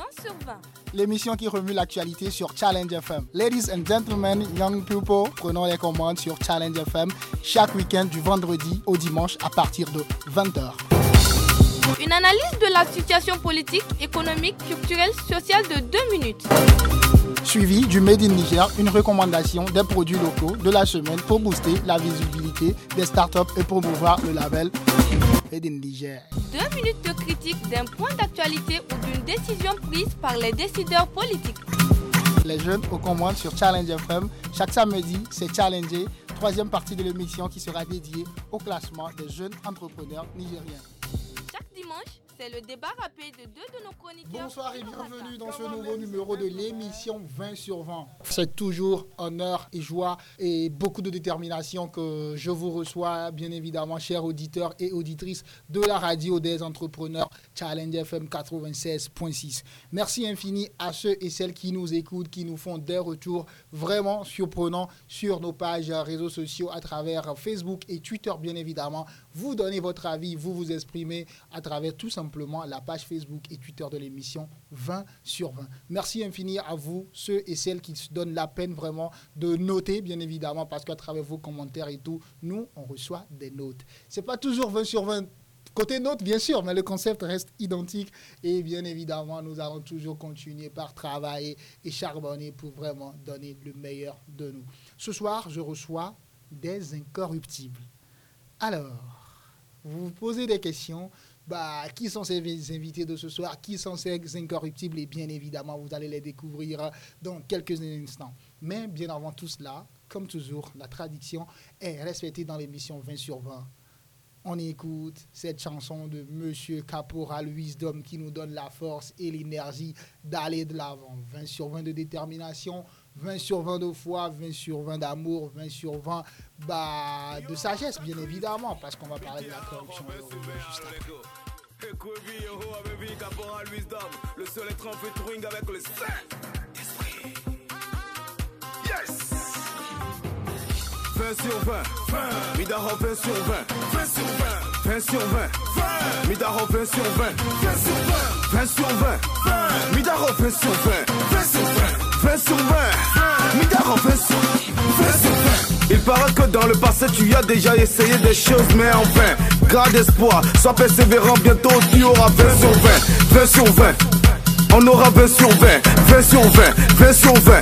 20 sur 20. L'émission qui remue l'actualité sur Challenge FM. Ladies and gentlemen, young people, prenons les commandes sur Challenge FM chaque week-end du vendredi au dimanche à partir de 20h. Une analyse de la situation politique, économique, culturelle, sociale de 2 minutes. Suivi du Made in Niger, une recommandation des produits locaux de la semaine pour booster la visibilité des startups et promouvoir le label Made in Niger. Deux minutes de critique d'un point d'actualité ou d'une décision prise par les décideurs politiques. Les jeunes aux commandes sur Challenge FM. Chaque samedi, c'est Challenger, troisième partie de l'émission qui sera dédiée au classement des jeunes entrepreneurs nigériens. Chaque dimanche, c'est le débat rapide de deux de nos chroniqueurs. Bonsoir et bienvenue dans ce nouveau numéro de l'émission 20 sur 20. C'est toujours honneur et joie et beaucoup de détermination que je vous reçois, bien évidemment, chers auditeurs et auditrices de la radio des entrepreneurs Challenge FM 96.6. Merci infini à ceux et celles qui nous écoutent, qui nous font des retours vraiment surprenants sur nos pages réseaux sociaux à travers Facebook et Twitter, bien évidemment. Vous donnez votre avis, vous vous exprimez à travers tout simplement la page Facebook et Twitter de l'émission 20 sur 20. Merci infini à vous, ceux et celles qui se donnent la peine vraiment de noter, bien évidemment, parce qu'à travers vos commentaires et tout, nous, on reçoit des notes. C'est pas toujours 20 sur 20 Côté note, bien sûr, mais le concept reste identique. Et bien évidemment, nous allons toujours continuer par travailler et charbonner pour vraiment donner le meilleur de nous. Ce soir, je reçois des incorruptibles. Alors, vous vous posez des questions. Bah, qui sont ces invités de ce soir? Qui sont ces incorruptibles? Et bien évidemment, vous allez les découvrir dans quelques instants. Mais bien avant tout cela, comme toujours, la tradition est respectée dans l'émission 20 sur 20 on écoute cette chanson de Monsieur Caporal Wisdom qui nous donne la force et l'énergie d'aller de l'avant. 20 sur 20 de détermination, 20 sur 20 de foi, 20 sur 20 d'amour, 20 sur 20 bah, de sagesse, bien évidemment, parce qu'on va parler de la corruption juste après. Le seul être en featuring avec le Saint-Esprit. Yes! 20 sur 20, 20. Midaro 20 sur 20, 20 sur 20, 20 sur 20, 20. Midaro 20 sur 20, 20 sur 20, 20 sur 20, 20. Midaro 20 sur 20, 20 sur 20, 20 sur 20, 20. Midaro 20 sur 20 sur 20. Il paraît que dans le passé tu as déjà essayé des choses mais en vain Garde espoir, sois persévérant, bientôt tu auras 20 sur 20 20 sur 20 On aura 20 sur 20 20 sur 20 20 sur 20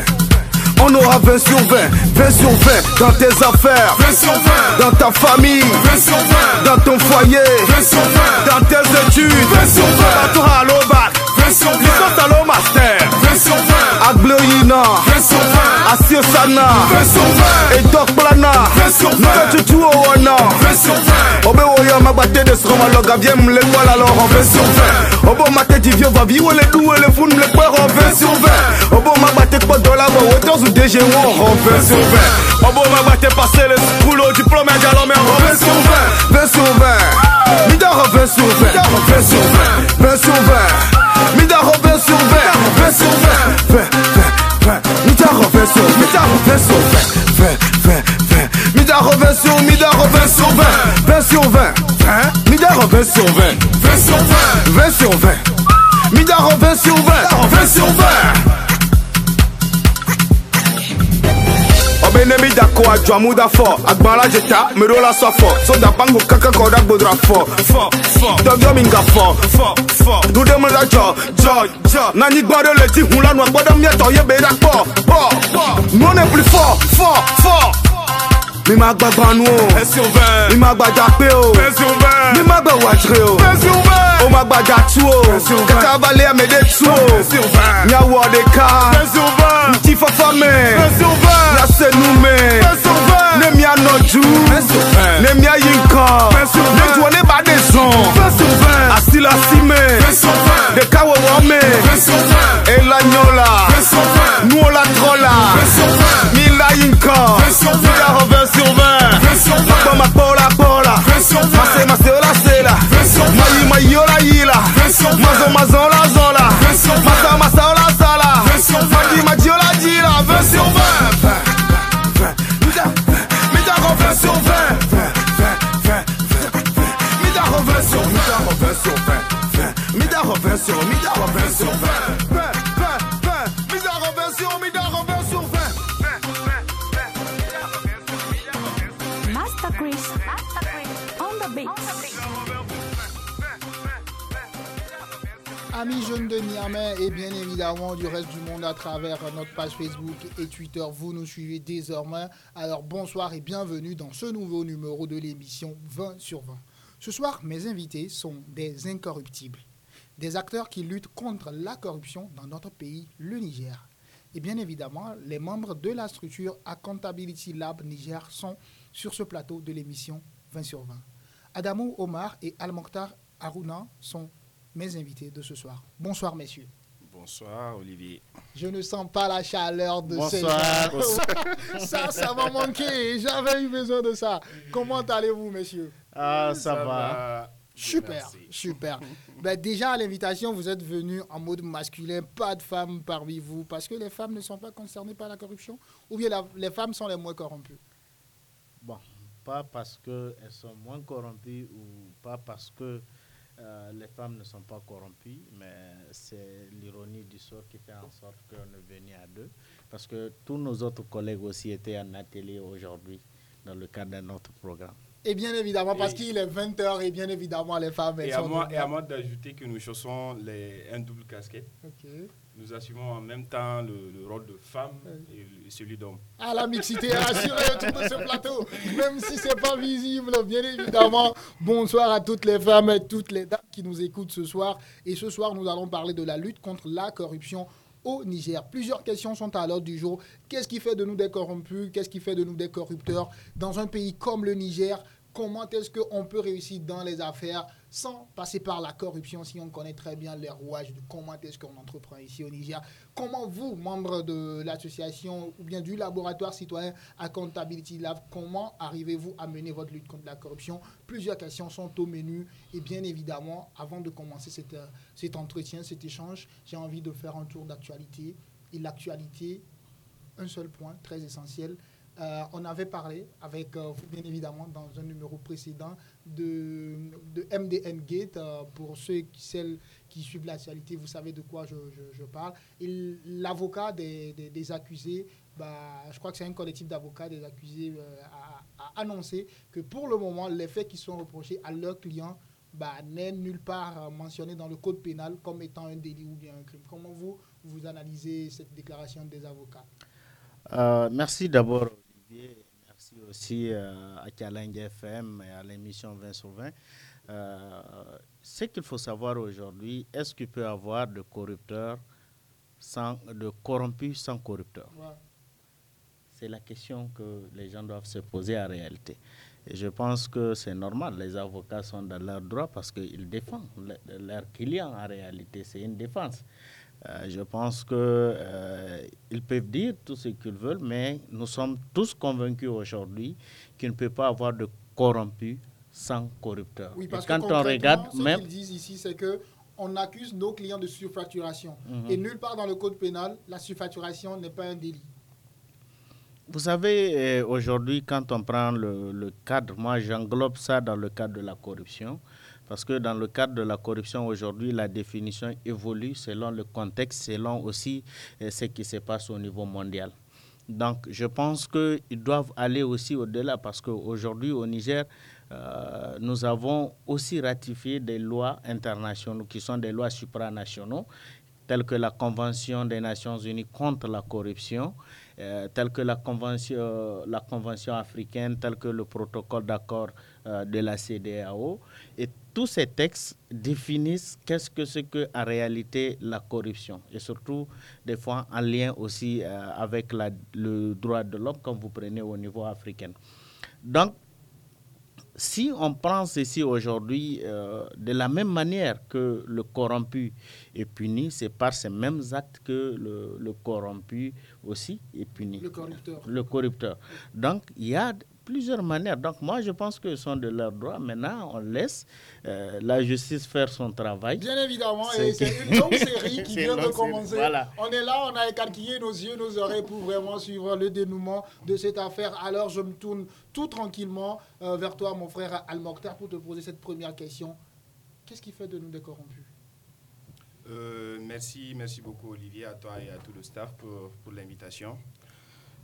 on aura 20 sur 20, 20 sur 20 dans tes affaires, 20 sur 20 dans ta famille, 20 sur 20 dans ton foyer, 20 sur 20 dans tes études, 20 sur 20 à toi à l'OBAC, 20 sur 20 licence à master, 20 sur 20 à Glorina, 20 sur 20 à Siosana, 20 sur 20 et Doc Plana, 20 sur 20 nous tu au Wana, 20 sur 20 Obe Oya Magbate de Sromaloga, viens me l'école alors en 20 sur 20 Obo Mate du vieux va vivre les doués, les fous, les peurs en 20 sur 20 Obo Magbate pas de la voix, autant ou DG en 20 sur 20 Obo Magbate passer le galant mais en 20 sur 20 20 sur 20 Midar 20 sur 20 20 sur 20 20 sur 20 Midar 20 sur 20 20 sur 20 20 20 20 Midar 20 sur 20 20 sur 20 20 20 20 Midar 20 sur Midar 20 sur 20 20 sur 20 20 Midar 20 sur 20 20 sur 20 20 sur 20 Midar 20 sur 20 20 sur 20 benemi dako adua mu da fɔ agbala jeta mero la sɔ fɔ soda panko kaka kɔ da gbodra fɔ fɔ fɔ dɔjɔ mi nga fɔ fɔ fɔ dudemu la jɔ jɔ jɔ nanyigba ɖe le ti hun la nua gbɔdɔ miɛtɔ ye be da kpɔ kpɔ kpɔ ne pli fɔ fɔ fɔ. mi máa gba gbanu o. Mi máa gba jape o. Mi máa gba wàjire o. O máa gba jatu o. Kẹta balẹ̀ ẹ̀mẹ́dẹ́ tu o. Ní awọ ọ̀dẹ̀ka ní ti fọ́fọ́ mẹ́ ní asẹ̀nu mẹ́. Me Ne mi anoju Ne mi ayi nkan Ne juwo ne ba de si me Ela nyola Nu o la trola Mi la yi nkan Mi la reven sur 20 Makpa makpa ola pola Mase mase ola sela Mayi mayi ola yila Mazo mazo ola zola Masa masa ola sala Maji maji ola jila 20 sur 20 sur 20 sur 20. 20, 20, 20. sur sur 20. Master Chris. On the beat. Amis jeunes de Niamey et bien évidemment du reste du monde à travers notre page Facebook et Twitter, vous nous suivez désormais. Alors bonsoir et bienvenue dans ce nouveau numéro de l'émission 20 sur 20. Ce soir, mes invités sont des incorruptibles, des acteurs qui luttent contre la corruption dans notre pays, le Niger. Et bien évidemment, les membres de la structure Accountability Lab Niger sont sur ce plateau de l'émission 20 sur 20. Adamou Omar et Al-Mokhtar Aruna sont mes invités de ce soir. Bonsoir, messieurs. Bonsoir, Olivier. Je ne sens pas la chaleur de Bonsoir. ces ça, ça m'a manqué. J'avais eu besoin de ça. Comment allez-vous, messieurs? Ah, ça, va. Super, super. Ben, déjà, à l'invitation, vous êtes venus en mode masculin, pas de femmes parmi vous, parce que les femmes ne sont pas concernées par la corruption Ou bien les femmes sont les moins corrompues? Bon, pas parce qu'elles sont moins corrompues ou pas parce que euh, les femmes ne sont pas corrompues, mais c'est l'ironie du sort qui fait en sorte qu'on est venu à deux. Parce que tous nos autres collègues aussi étaient en atelier aujourd'hui dans le cadre de notre programme. Et bien évidemment, parce qu'il est 20h et bien évidemment, les femmes, et à moi, Et à moi d'ajouter que nous chaussons les, un double casquette. Nous assumons en même temps le, rôle de femme et, celui d'homme. Ah, la mixité est assurée autour de ce plateau, même si ce n'est pas visible, bien évidemment. Bonsoir à toutes les femmes et toutes les dames qui nous écoutent ce soir. Et ce soir, nous allons parler de la lutte contre la corruption au Niger. Plusieurs questions sont à l'ordre du jour. Qu'est-ce qui fait de nous des corrompus? Qu'est-ce qui fait de nous des corrupteurs? Dans un pays comme le Niger, comment est-ce qu'on peut réussir dans les affaires? Sans passer par la corruption si on connaît très bien les rouages de comment est-ce qu'on entreprend ici au Niger Comment vous, membres de l'association ou bien du laboratoire citoyen Accountability Lab, comment arrivez-vous à mener votre lutte contre la corruption? Plusieurs questions sont au menu et bien évidemment, avant de commencer cet entretien, cet échange, j'ai envie de faire un tour d'actualité. Et l'actualité, un seul point très essentiel, euh, on avait parlé avec, euh, bien évidemment, dans un numéro précédent de, de MDN Gate. Euh, pour ceux qui, celles qui suivent l'actualité, vous savez de quoi je, parle. L'avocat des, accusés, bah, je crois que c'est un collectif d'avocats des accusés, a, a, annoncé que pour le moment, les faits qui sont reprochés à leurs clients bah, n'est nulle part mentionné dans le code pénal comme étant un délit ou bien un crime. Comment vous, vous analysez cette déclaration des avocats? Merci d'abord merci aussi euh, à Kalang FM et à l'émission 20 sur 20. Euh, ce qu'il faut savoir aujourd'hui, est-ce qu'il peut y avoir de corrupteurs sans, de corrompus sans corrupteurs? C'est la question que les gens doivent se poser en réalité. Et je pense que c'est normal, les avocats sont dans leur droit parce qu'ils défendent leurs clients en réalité, c'est une défense. Euh, je pense qu'ils euh, peuvent dire tout ce qu'ils veulent, mais nous sommes tous convaincus aujourd'hui qu'il ne peut pas avoir de corrompus sans corrupteur. Oui, parce quand que on regarde, ce qu'ils disent ici, c'est que on accuse nos clients de surfacturation. Mhm. Et nulle part dans le code pénal, la surfacturation n'est pas un délit. Vous savez, euh, aujourd'hui, quand on prend le, le cadre, moi j'englobe ça dans le cadre de la corruption. Parce que dans le cadre de la corruption aujourd'hui, la définition évolue selon le contexte, selon aussi euh, ce qui se passe au niveau mondial. Donc, je pense qu'ils doivent aller aussi au-delà parce qu'aujourd'hui, au Niger, euh, nous avons aussi ratifié des lois internationales qui sont des lois supranationaux, telles que la Convention des Nations Unies contre la corruption, euh, telles que la Convention, africaine, telles que le protocole d'accord de la CDAO. Et tous ces textes définissent qu'est-ce que c'est que en réalité la corruption et surtout des fois en lien aussi euh, avec la, le droit de l'homme comme vous prenez au niveau africain. Donc si on prend ceci aujourd'hui euh, de la même manière que le corrompu est puni, c'est par ces mêmes actes que le, le corrompu aussi est puni. Le corrupteur. Le corrupteur. Donc il y a plusieurs manières. Donc moi, je pense que ce sont de leurs droits. Maintenant, on laisse euh, la justice faire son travail. Bien évidemment, et c'est une longue série qui vient de commencer. On est là, on a écarquillé nos yeux, nos oreilles pour vraiment suivre le dénouement de cette affaire. Alors, je me tourne tout tranquillement euh, vers toi, mon frère Al-Mokhtar, pour te poser cette première question. Qu'est-ce qui fait de nous des corrompus? Euh, merci, merci beaucoup Olivier, à toi et à tout le staff pour, pour l'invitation.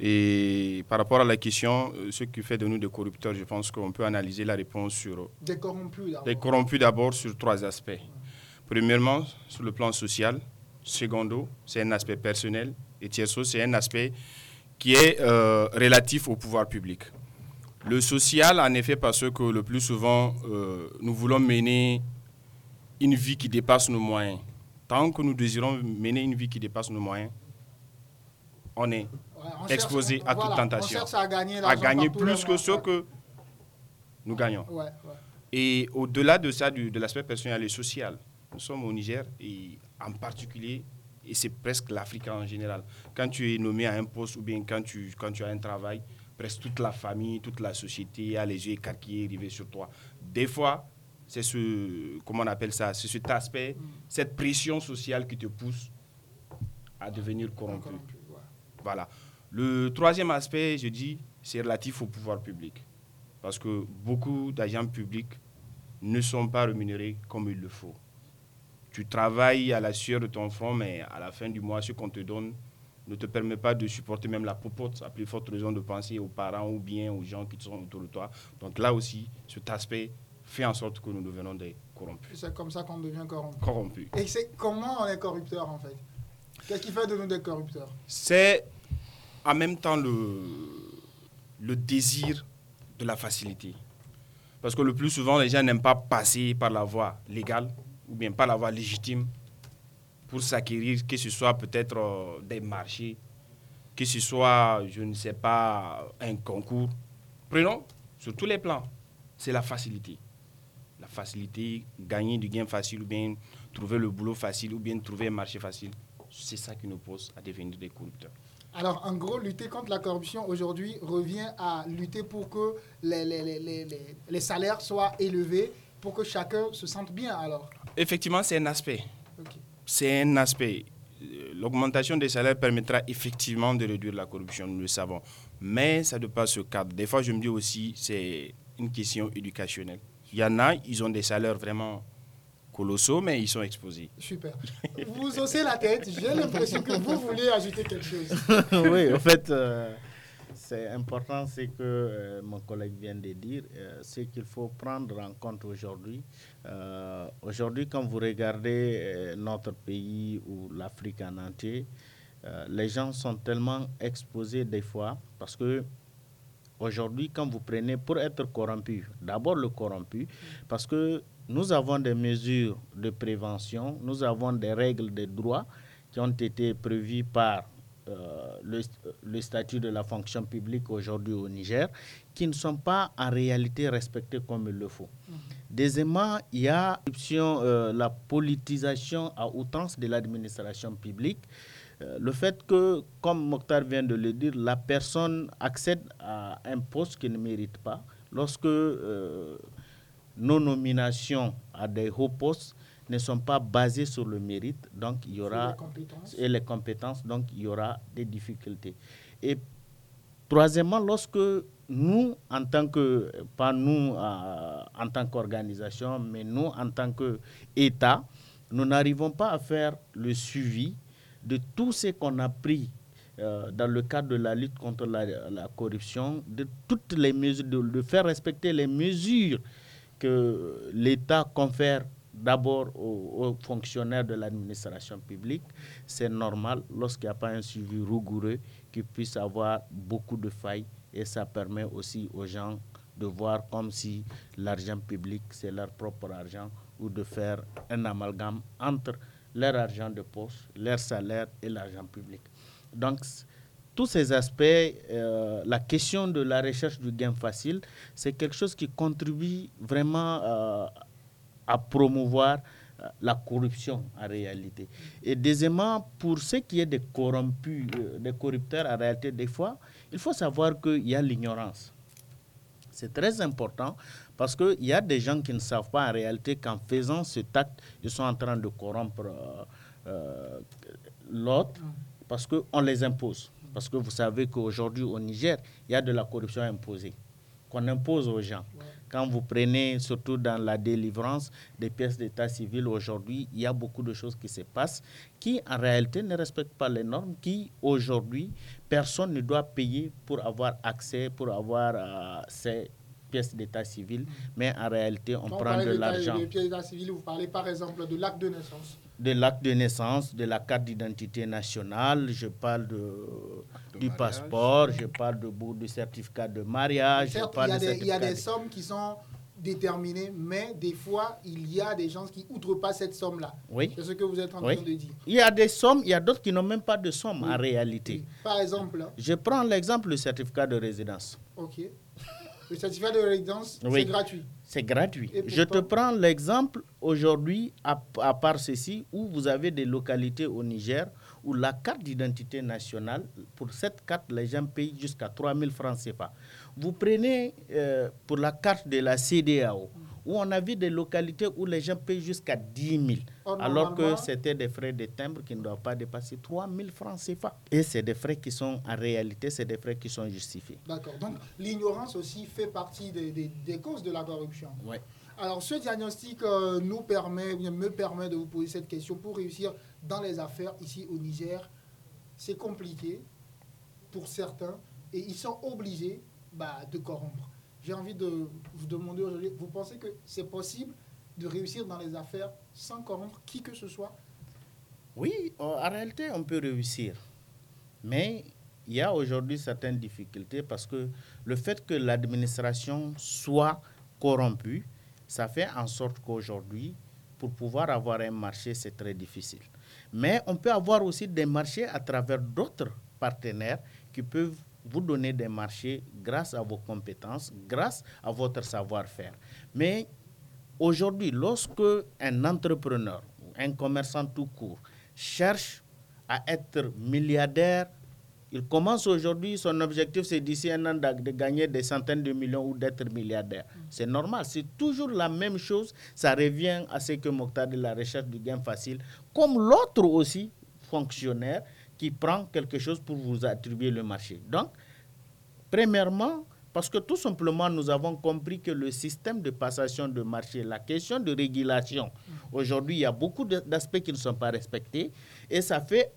Et par rapport à la question, euh, ce qui fait de nous des corrupteurs, je pense qu'on peut analyser la réponse sur... Des corrompus d'abord. Des corrompus d'abord sur trois aspects. Premièrement, sur le plan social. Secondo, c'est un aspect personnel. Et tierso, c'est un aspect qui est euh, relatif au pouvoir public. Le social, en effet, parce que le plus souvent, euh, nous voulons mener une vie qui dépasse nos moyens. Tant que nous désirons mener une vie qui dépasse nos moyens, on est exposé à toute tentation. à gagner, plus que ce que nous gagnons. Et au-delà de ça, de l'aspect personnel et social, nous sommes au Niger et en particulier, et c'est presque l'Afrique en général. Quand tu es nommé à un poste ou bien quand tu, quand tu as un travail, presque toute la famille, toute la société a les yeux écarquillés, rivés sur toi. Des fois, c'est ce, comment on appelle ça, c'est cet aspect, cette pression sociale qui te pousse à devenir corrompu. Voilà. Le troisième aspect, je dis, c'est relatif au pouvoir public. Parce que beaucoup d'agents publics ne sont pas rémunérés comme il le faut. Tu travailles à la sueur de ton front, mais à la fin du mois, ce qu'on te donne ne te permet pas de supporter même la popote, à plus forte raison de penser aux parents ou bien aux gens qui sont autour de toi. Donc là aussi, cet aspect fait en sorte que nous devenons des corrompus. C'est comme ça qu'on devient corrompu. Corrompu. Et c'est comment on est corrupteur en fait? Qu'est-ce qui fait de nous des corrupteurs? C'est en même temps le, désir de la facilité. Parce que le plus souvent, les gens n'aiment pas passer par la voie légale ou bien par la voie légitime pour s'acquérir, que ce soit peut-être euh, des marchés, que ce soit, je ne sais pas, un concours. Prenons sur tous les plans, c'est la facilité. La facilité, gagner du gain facile ou bien trouver le boulot facile ou bien trouver un marché facile, c'est ça qui nous pousse à devenir des corrupteurs. Alors, en gros, lutter contre la corruption aujourd'hui revient à lutter pour que les, les, les, les, salaires soient élevés, pour que chacun se sente bien, alors Effectivement, c'est un aspect. C'est un aspect. L'augmentation des salaires permettra effectivement de réduire la corruption, nous le savons. Mais ça ne pas ce cadre. Des fois, je me dis aussi, c'est une question éducationnelle. Il y en a, ils ont des salaires vraiment colossaux, mais ils sont exposés. Super. Vous haussez la tête, j'ai l'impression que vous voulez ajouter quelque chose. oui, en fait, euh, c'est important, c'est que euh, mon collègue vient de dire, euh, c'est qu'il faut prendre en compte aujourd'hui. aujourd'hui, quand vous regardez notre pays ou l'Afrique en entier, les gens sont tellement exposés des fois parce que aujourd'hui, quand vous prenez pour être corrompu, d'abord le corrompu, parce que nous avons des mesures de prévention, nous avons des règles de droit qui ont été prévues par euh, le, statut de la fonction publique aujourd'hui au Niger, qui ne sont pas en réalité respectées comme il le faut. Mhm. Deuxièmement, il y a euh, la politisation à outrance de l'administration publique. Euh, le fait que, comme Mokhtar vient de le dire, la personne accède à un poste qu'il ne mérite pas, lorsque nos nominations à des hauts postes ne sont pas basées sur le mérite, donc il y aura et les compétences, donc il y aura des difficultés. Et troisièmement, lorsque nous, en tant que, pas nous euh, en tant qu'organisation, mais nous en tant qu'État, nous n'arrivons pas à faire le suivi de tout ce qu'on a pris euh, dans le cadre de la lutte contre la, corruption, de toutes les mesures, de faire respecter les mesures que l'État confère d'abord aux, fonctionnaires de l'administration publique, c'est normal lorsqu'il n'y a pas un suivi rigoureux qu'ils puissent avoir beaucoup de failles et ça permet aussi aux gens de voir comme si l'argent public c'est leur propre argent ou de faire un amalgame entre leur argent de poche, leur salaire et l'argent public. Donc tous ces aspects, euh, la question de la recherche du gain facile, c'est quelque chose qui contribue vraiment euh, à promouvoir euh, la corruption en réalité. Et deuxièmement, pour ce qui est des corrompus, des corrupteurs, en réalité, des fois, il faut savoir qu'il y a l'ignorance. C'est très important parce qu'il y a des gens qui ne savent pas en réalité qu'en faisant ce acte, ils sont en train de corrompre l'autre parce qu'on les impose. Parce que vous savez qu'aujourd'hui au Niger, il y a de la corruption imposée. qu'on impose aux gens. Quand vous prenez, surtout dans la délivrance des pièces d'état civil aujourd'hui, il y a beaucoup de choses qui se passent qui, en réalité, ne respectent pas les normes, qui, aujourd'hui, personne ne doit payer pour avoir accès, pour avoir euh, ces pièces d'état civil, mais en réalité, on prend de l'argent. vous parlez par exemple de l'acte de naissance de l'acte de naissance, de la carte d'identité nationale, je parle de, du passeport, je parle de, du certificat de mariage. Certes, il, y a des, sommes qui sont déterminées, mais des fois, il y a des gens qui outrepassent cette somme-là. Oui. C'est ce que vous êtes en train de dire. Il y a des sommes, il y a d'autres qui n'ont même pas de somme en réalité. Par exemple Je prends l'exemple du certificat de résidence. OK. Le certificat de résidence, c'est gratuit. C'est gratuit. Je te prends l'exemple aujourd'hui, à, part ceci, où vous avez des localités au Niger où la carte d'identité nationale, pour cette carte, les gens payent jusqu'à 3 000 francs CFA. Vous prenez euh, pour la carte de la CDAO, où on a vu des localités où les gens payent jusqu'à 10 000, alors que c'était des frais de timbre qui ne doivent pas dépasser 3 000 francs CFA. Et c'est des frais qui sont, en réalité, c'est des frais qui sont justifiés. D'accord. Donc, l'ignorance aussi fait partie des, des, causes de la corruption. Oui. Alors, ce diagnostic euh, nous permet, me permet de vous poser cette question. Pour réussir dans les affaires ici au Niger, c'est compliqué pour certains et ils sont obligés bah, de corrompre j'ai envie de vous demander aujourd'hui, vous pensez que c'est possible de réussir dans les affaires sans corrompre qui que ce soit? Oui, en réalité, on peut réussir. Mais il y a aujourd'hui certaines difficultés parce que le fait que l'administration soit corrompue, ça fait en sorte qu'aujourd'hui, pour pouvoir avoir un marché, c'est très difficile. Mais on peut avoir aussi des marchés à travers d'autres partenaires qui peuvent vous donnez des marchés grâce à vos compétences, grâce à votre savoir-faire. Mais aujourd'hui, lorsque un entrepreneur ou un commerçant tout court cherche à être milliardaire, il commence aujourd'hui, son objectif c'est d'ici un an de gagner des centaines de millions ou d'être milliardaire. C'est normal, c'est toujours la même chose. Ça revient à ce que Mokhtar de la recherche du gain facile, comme l'autre aussi, fonctionnaire, qui prend quelque chose pour vous attribuer le marché. Donc, premièrement, parce que tout simplement, nous avons compris que le système de passation de marché, la question de régulation, aujourd'hui, il y a beaucoup d'aspects qui ne sont pas respectés et ça fait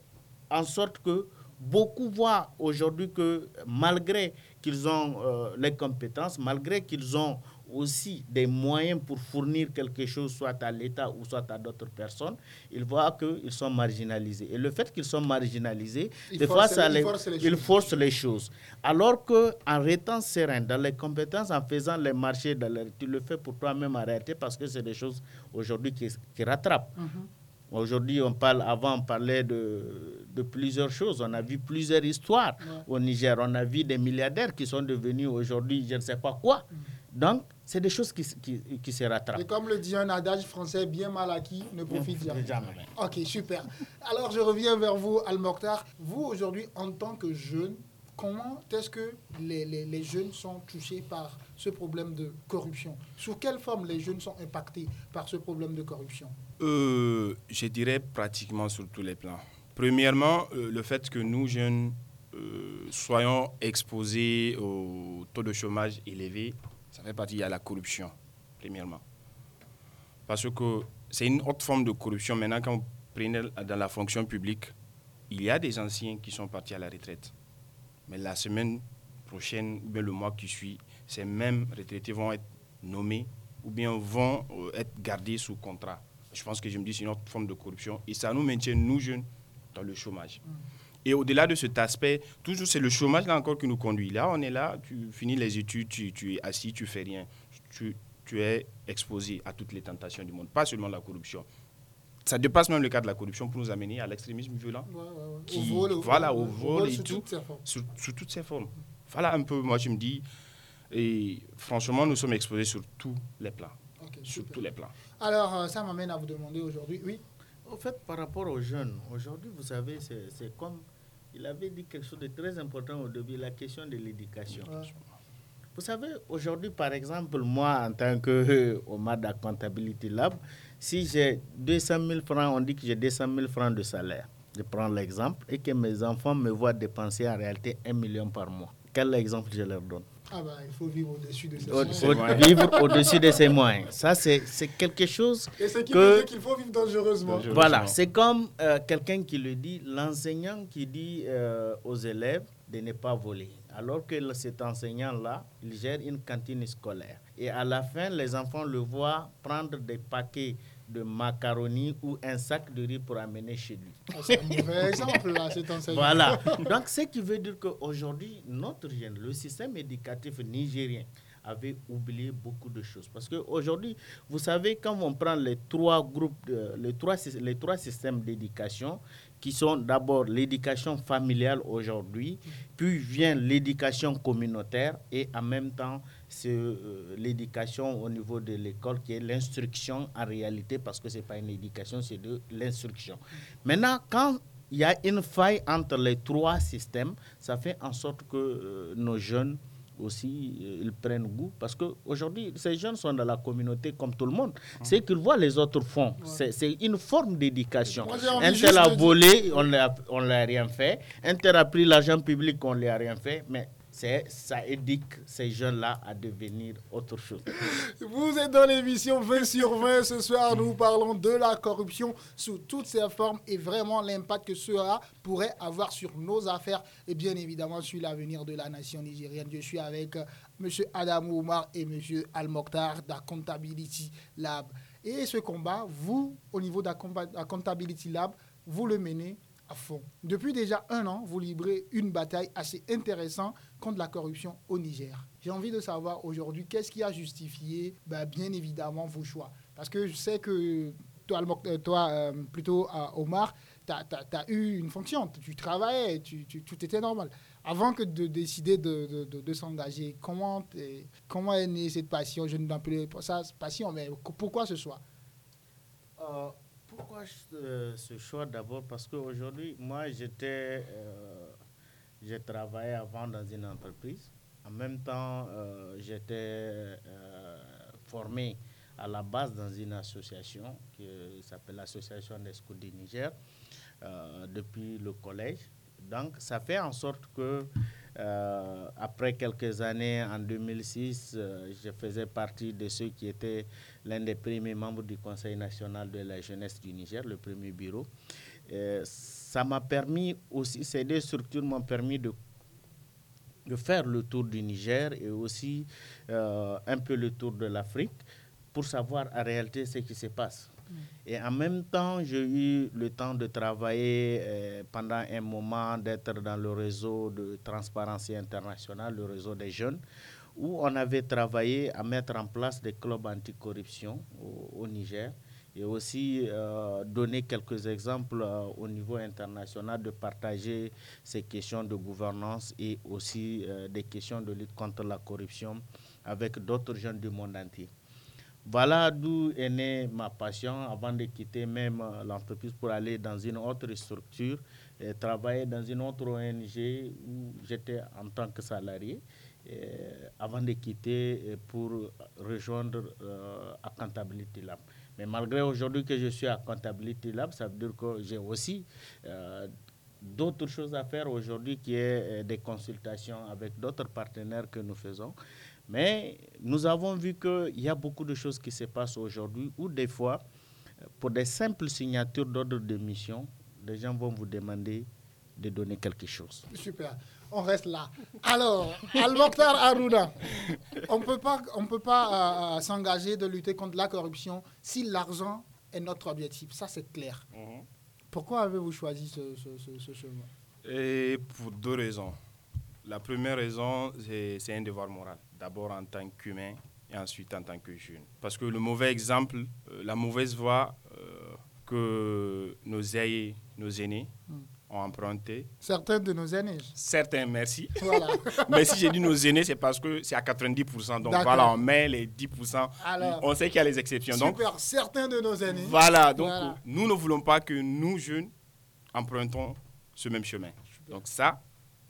en sorte que beaucoup voient aujourd'hui que malgré qu'ils ont euh, les compétences, malgré qu'ils ont aussi des moyens pour fournir quelque chose, soit à l'État ou soit à d'autres personnes, ils voient qu'ils sont marginalisés. Et le fait qu'ils sont marginalisés, des fois, ça les, ils forcent les choses. Alors qu'en restant serein dans les compétences, en faisant les marchés, dans tu le fais pour toi-même réalité parce que c'est des choses aujourd'hui qui, qui rattrapent. Mhm. Aujourd'hui, on parle, avant, on parlait de, de, plusieurs choses. On a vu plusieurs histoires au Niger. On a vu des milliardaires qui sont devenus aujourd'hui, je ne sais pas quoi. Mhm. Donc, c'est des choses qui, qui, qui, se rattrapent. Et comme le dit un adage français, bien mal acquis ne profite jamais. Ok, super. Alors, je reviens vers vous, Al-Mokhtar. Vous, aujourd'hui, en tant que jeune, comment est-ce que les, les, les, jeunes sont touchés par ce problème de corruption? Sous quelle forme les jeunes sont impactés par ce problème de corruption? Euh, Je dirais pratiquement sur tous les plans. Premièrement, euh, le fait que nous, jeunes, euh, soyons exposés au taux de chômage élevé ça fait partie, a la corruption, premièrement. Parce que c'est une autre forme de corruption. Maintenant, quand vous prenez dans la fonction publique, il y a des anciens qui sont partis à la retraite. Mais la semaine prochaine, ou bien le mois qui suit, ces mêmes retraités vont être nommés ou bien vont euh, être gardés sous contrat. Je pense que je me dis c'est une autre forme de corruption. Et ça nous maintient, nous jeunes, dans le chômage. Mm. Et au-delà de cet aspect, toujours c'est le chômage là encore qui nous conduit. Là, on est là, tu finis les études, tu, es assis, tu fais rien. Tu, es exposé à toutes les tentations du monde, pas seulement la corruption. Ça dépasse même le cas de la corruption pour nous amener à l'extrémisme violent. Qui, au vol, voilà, au, vol, et tout. Sous, toutes ces formes. Voilà un peu, moi je me dis, et franchement, nous sommes exposés sur tous les plans. sur tous les plans. Alors, euh, ça m'amène à vous demander aujourd'hui, oui. Au fait, par rapport aux jeunes, aujourd'hui, vous savez, c'est comme il avait dit quelque chose de très important au début, la question de l'éducation. Vous savez, aujourd'hui, par exemple, moi, en tant que Comptabilité Lab, si j'ai 200 000 francs, on dit que j'ai 200 000 francs de salaire. Je prends l'exemple et que mes enfants me voient dépenser en réalité 1 million par mois. quel exemple je leur donne? Ah bah, il faut vivre au-dessus de ses moyens. Vivre au-dessus de ses moyens. Ça, c'est quelque chose Et ce qui veut dire qu'il faut vivre dangereusement. Voilà, c'est comme euh, quelqu'un qui le dit, l'enseignant qui dit euh, aux élèves de ne pas voler. Alors que cet enseignant-là, il gère une cantine scolaire. Et à la fin, les enfants le voient prendre des paquets de macaroni ou un sac de riz pour amener chez lui. Ah, c'est un mauvais exemple, là, cet enseignant. Voilà. Donc, ce qui veut dire qu'aujourd'hui, notre jeune, le système éducatif nigérien, avait oublié beaucoup de choses. Parce qu'aujourd'hui, vous savez, quand on prend les trois groupes, les, trois, les trois systèmes d'éducation, qui sont d'abord l'éducation familiale aujourd'hui, puis vient l'éducation communautaire et en même temps c'est euh, l'éducation au niveau de l'école qui est l'instruction en réalité parce que ce n'est pas une éducation, c'est de l'instruction. Maintenant, quand il y a une faille entre les trois systèmes, ça fait en sorte que euh, nos jeunes aussi, euh, ils prennent goût. Parce qu'aujourd'hui, ces jeunes sont dans la communauté comme tout le monde. Hum. C'est qu'ils voient les autres font. C'est une forme d'éducation. Un tel a volé, on ne l'a rien fait. Un tel a pris l'argent public, on ne lui a rien fait. Mais ça éduque ces jeunes-là à devenir autre chose. Vous êtes dans l'émission 20 sur 20. Ce soir, nous parlons de la corruption sous toutes ses formes et vraiment l'impact que cela pourrait avoir sur nos affaires et bien évidemment sur l'avenir de la nation nigérienne. Je suis avec euh, M. Adam Oumar et M. Al-Mokhtar d'Accountability Lab. Et ce combat, vous, au niveau d'Accountability Lab, vous le menez à fond. Depuis déjà un an, vous livrez une bataille assez intéressante contre la corruption au Niger. J'ai envie de savoir aujourd'hui qu'est-ce qui a justifié ben, bien évidemment vos choix? Parce que je sais que toi, euh, euh, plutôt euh, Omar, tu as, eu une fonction, tu travaillais, tout était normal. Avant que de décider de, de, s'engager, comment, comment est née cette passion? Je ne m'appelais pas ça passion, mais pourquoi ce choix? Pourquoi ce choix d'abord? Parce qu'aujourd'hui, moi, j'étais, j'ai travaillé avant dans une entreprise. En même temps, euh, j'étais formé à la base dans une association qui s'appelle l'Association des scouts du Niger depuis le collège. Donc, ça fait en sorte que euh, après quelques années, en 2006, euh, je faisais partie de ceux qui étaient l'un des premiers membres du Conseil national de la jeunesse du Niger, le premier bureau. Ça m'a permis aussi, ces deux structures m'ont permis de, de faire le tour du Niger et aussi euh, un peu le tour de l'Afrique pour savoir en réalité ce qui se passe. Et en même temps, j'ai eu le temps de travailler euh, pendant un moment, d'être dans le réseau de transparence internationale, le réseau des jeunes, où on avait travaillé à mettre en place des clubs anticorruption au, au Niger et aussi euh, donner quelques exemples euh, au niveau international de partager ces questions de gouvernance et aussi des questions de lutte contre la corruption avec d'autres jeunes du monde entier. Voilà d'où est née ma passion avant de quitter même euh, l'entreprise pour aller dans une autre structure et travailler dans une autre ONG où j'étais en tant que salarié avant de quitter pour rejoindre euh, Accountability Lab. Mais malgré aujourd'hui que je suis à Accountability Lab, ça veut dire que j'ai aussi euh, d'autres choses à faire aujourd'hui qui est des consultations avec d'autres partenaires que nous faisons. Mais nous avons vu qu'il y a beaucoup de choses qui se passent aujourd'hui où des fois, pour des simples signatures d'ordre de mission, les gens vont vous demander de donner quelque chose. Super. On reste là. Alors, Al-Mokhtar Aruna, on peut pas, on peut pas euh, euh, s'engager de lutter contre la corruption si l'argent est notre objectif. Ça, c'est clair. Mhm. Pourquoi avez-vous choisi ce, ce chemin? Et Pour deux raisons. La première raison, c'est un devoir moral d'abord en tant qu'humain et ensuite en tant que jeune. Parce que le mauvais exemple, euh, la mauvaise voie euh, que nos aïeux, nos aînés hmm. Ont emprunté. Certains de nos aînés. Certains, merci. Voilà. Mais si j'ai dit nos aînés, c'est parce que c'est à 90%. Donc voilà, on met les 10%. on sait qu'il y a les exceptions. Super, donc, certains de nos aînés. Voilà, donc nous ne voulons pas que nous, jeunes, empruntons ce même chemin. Donc ça,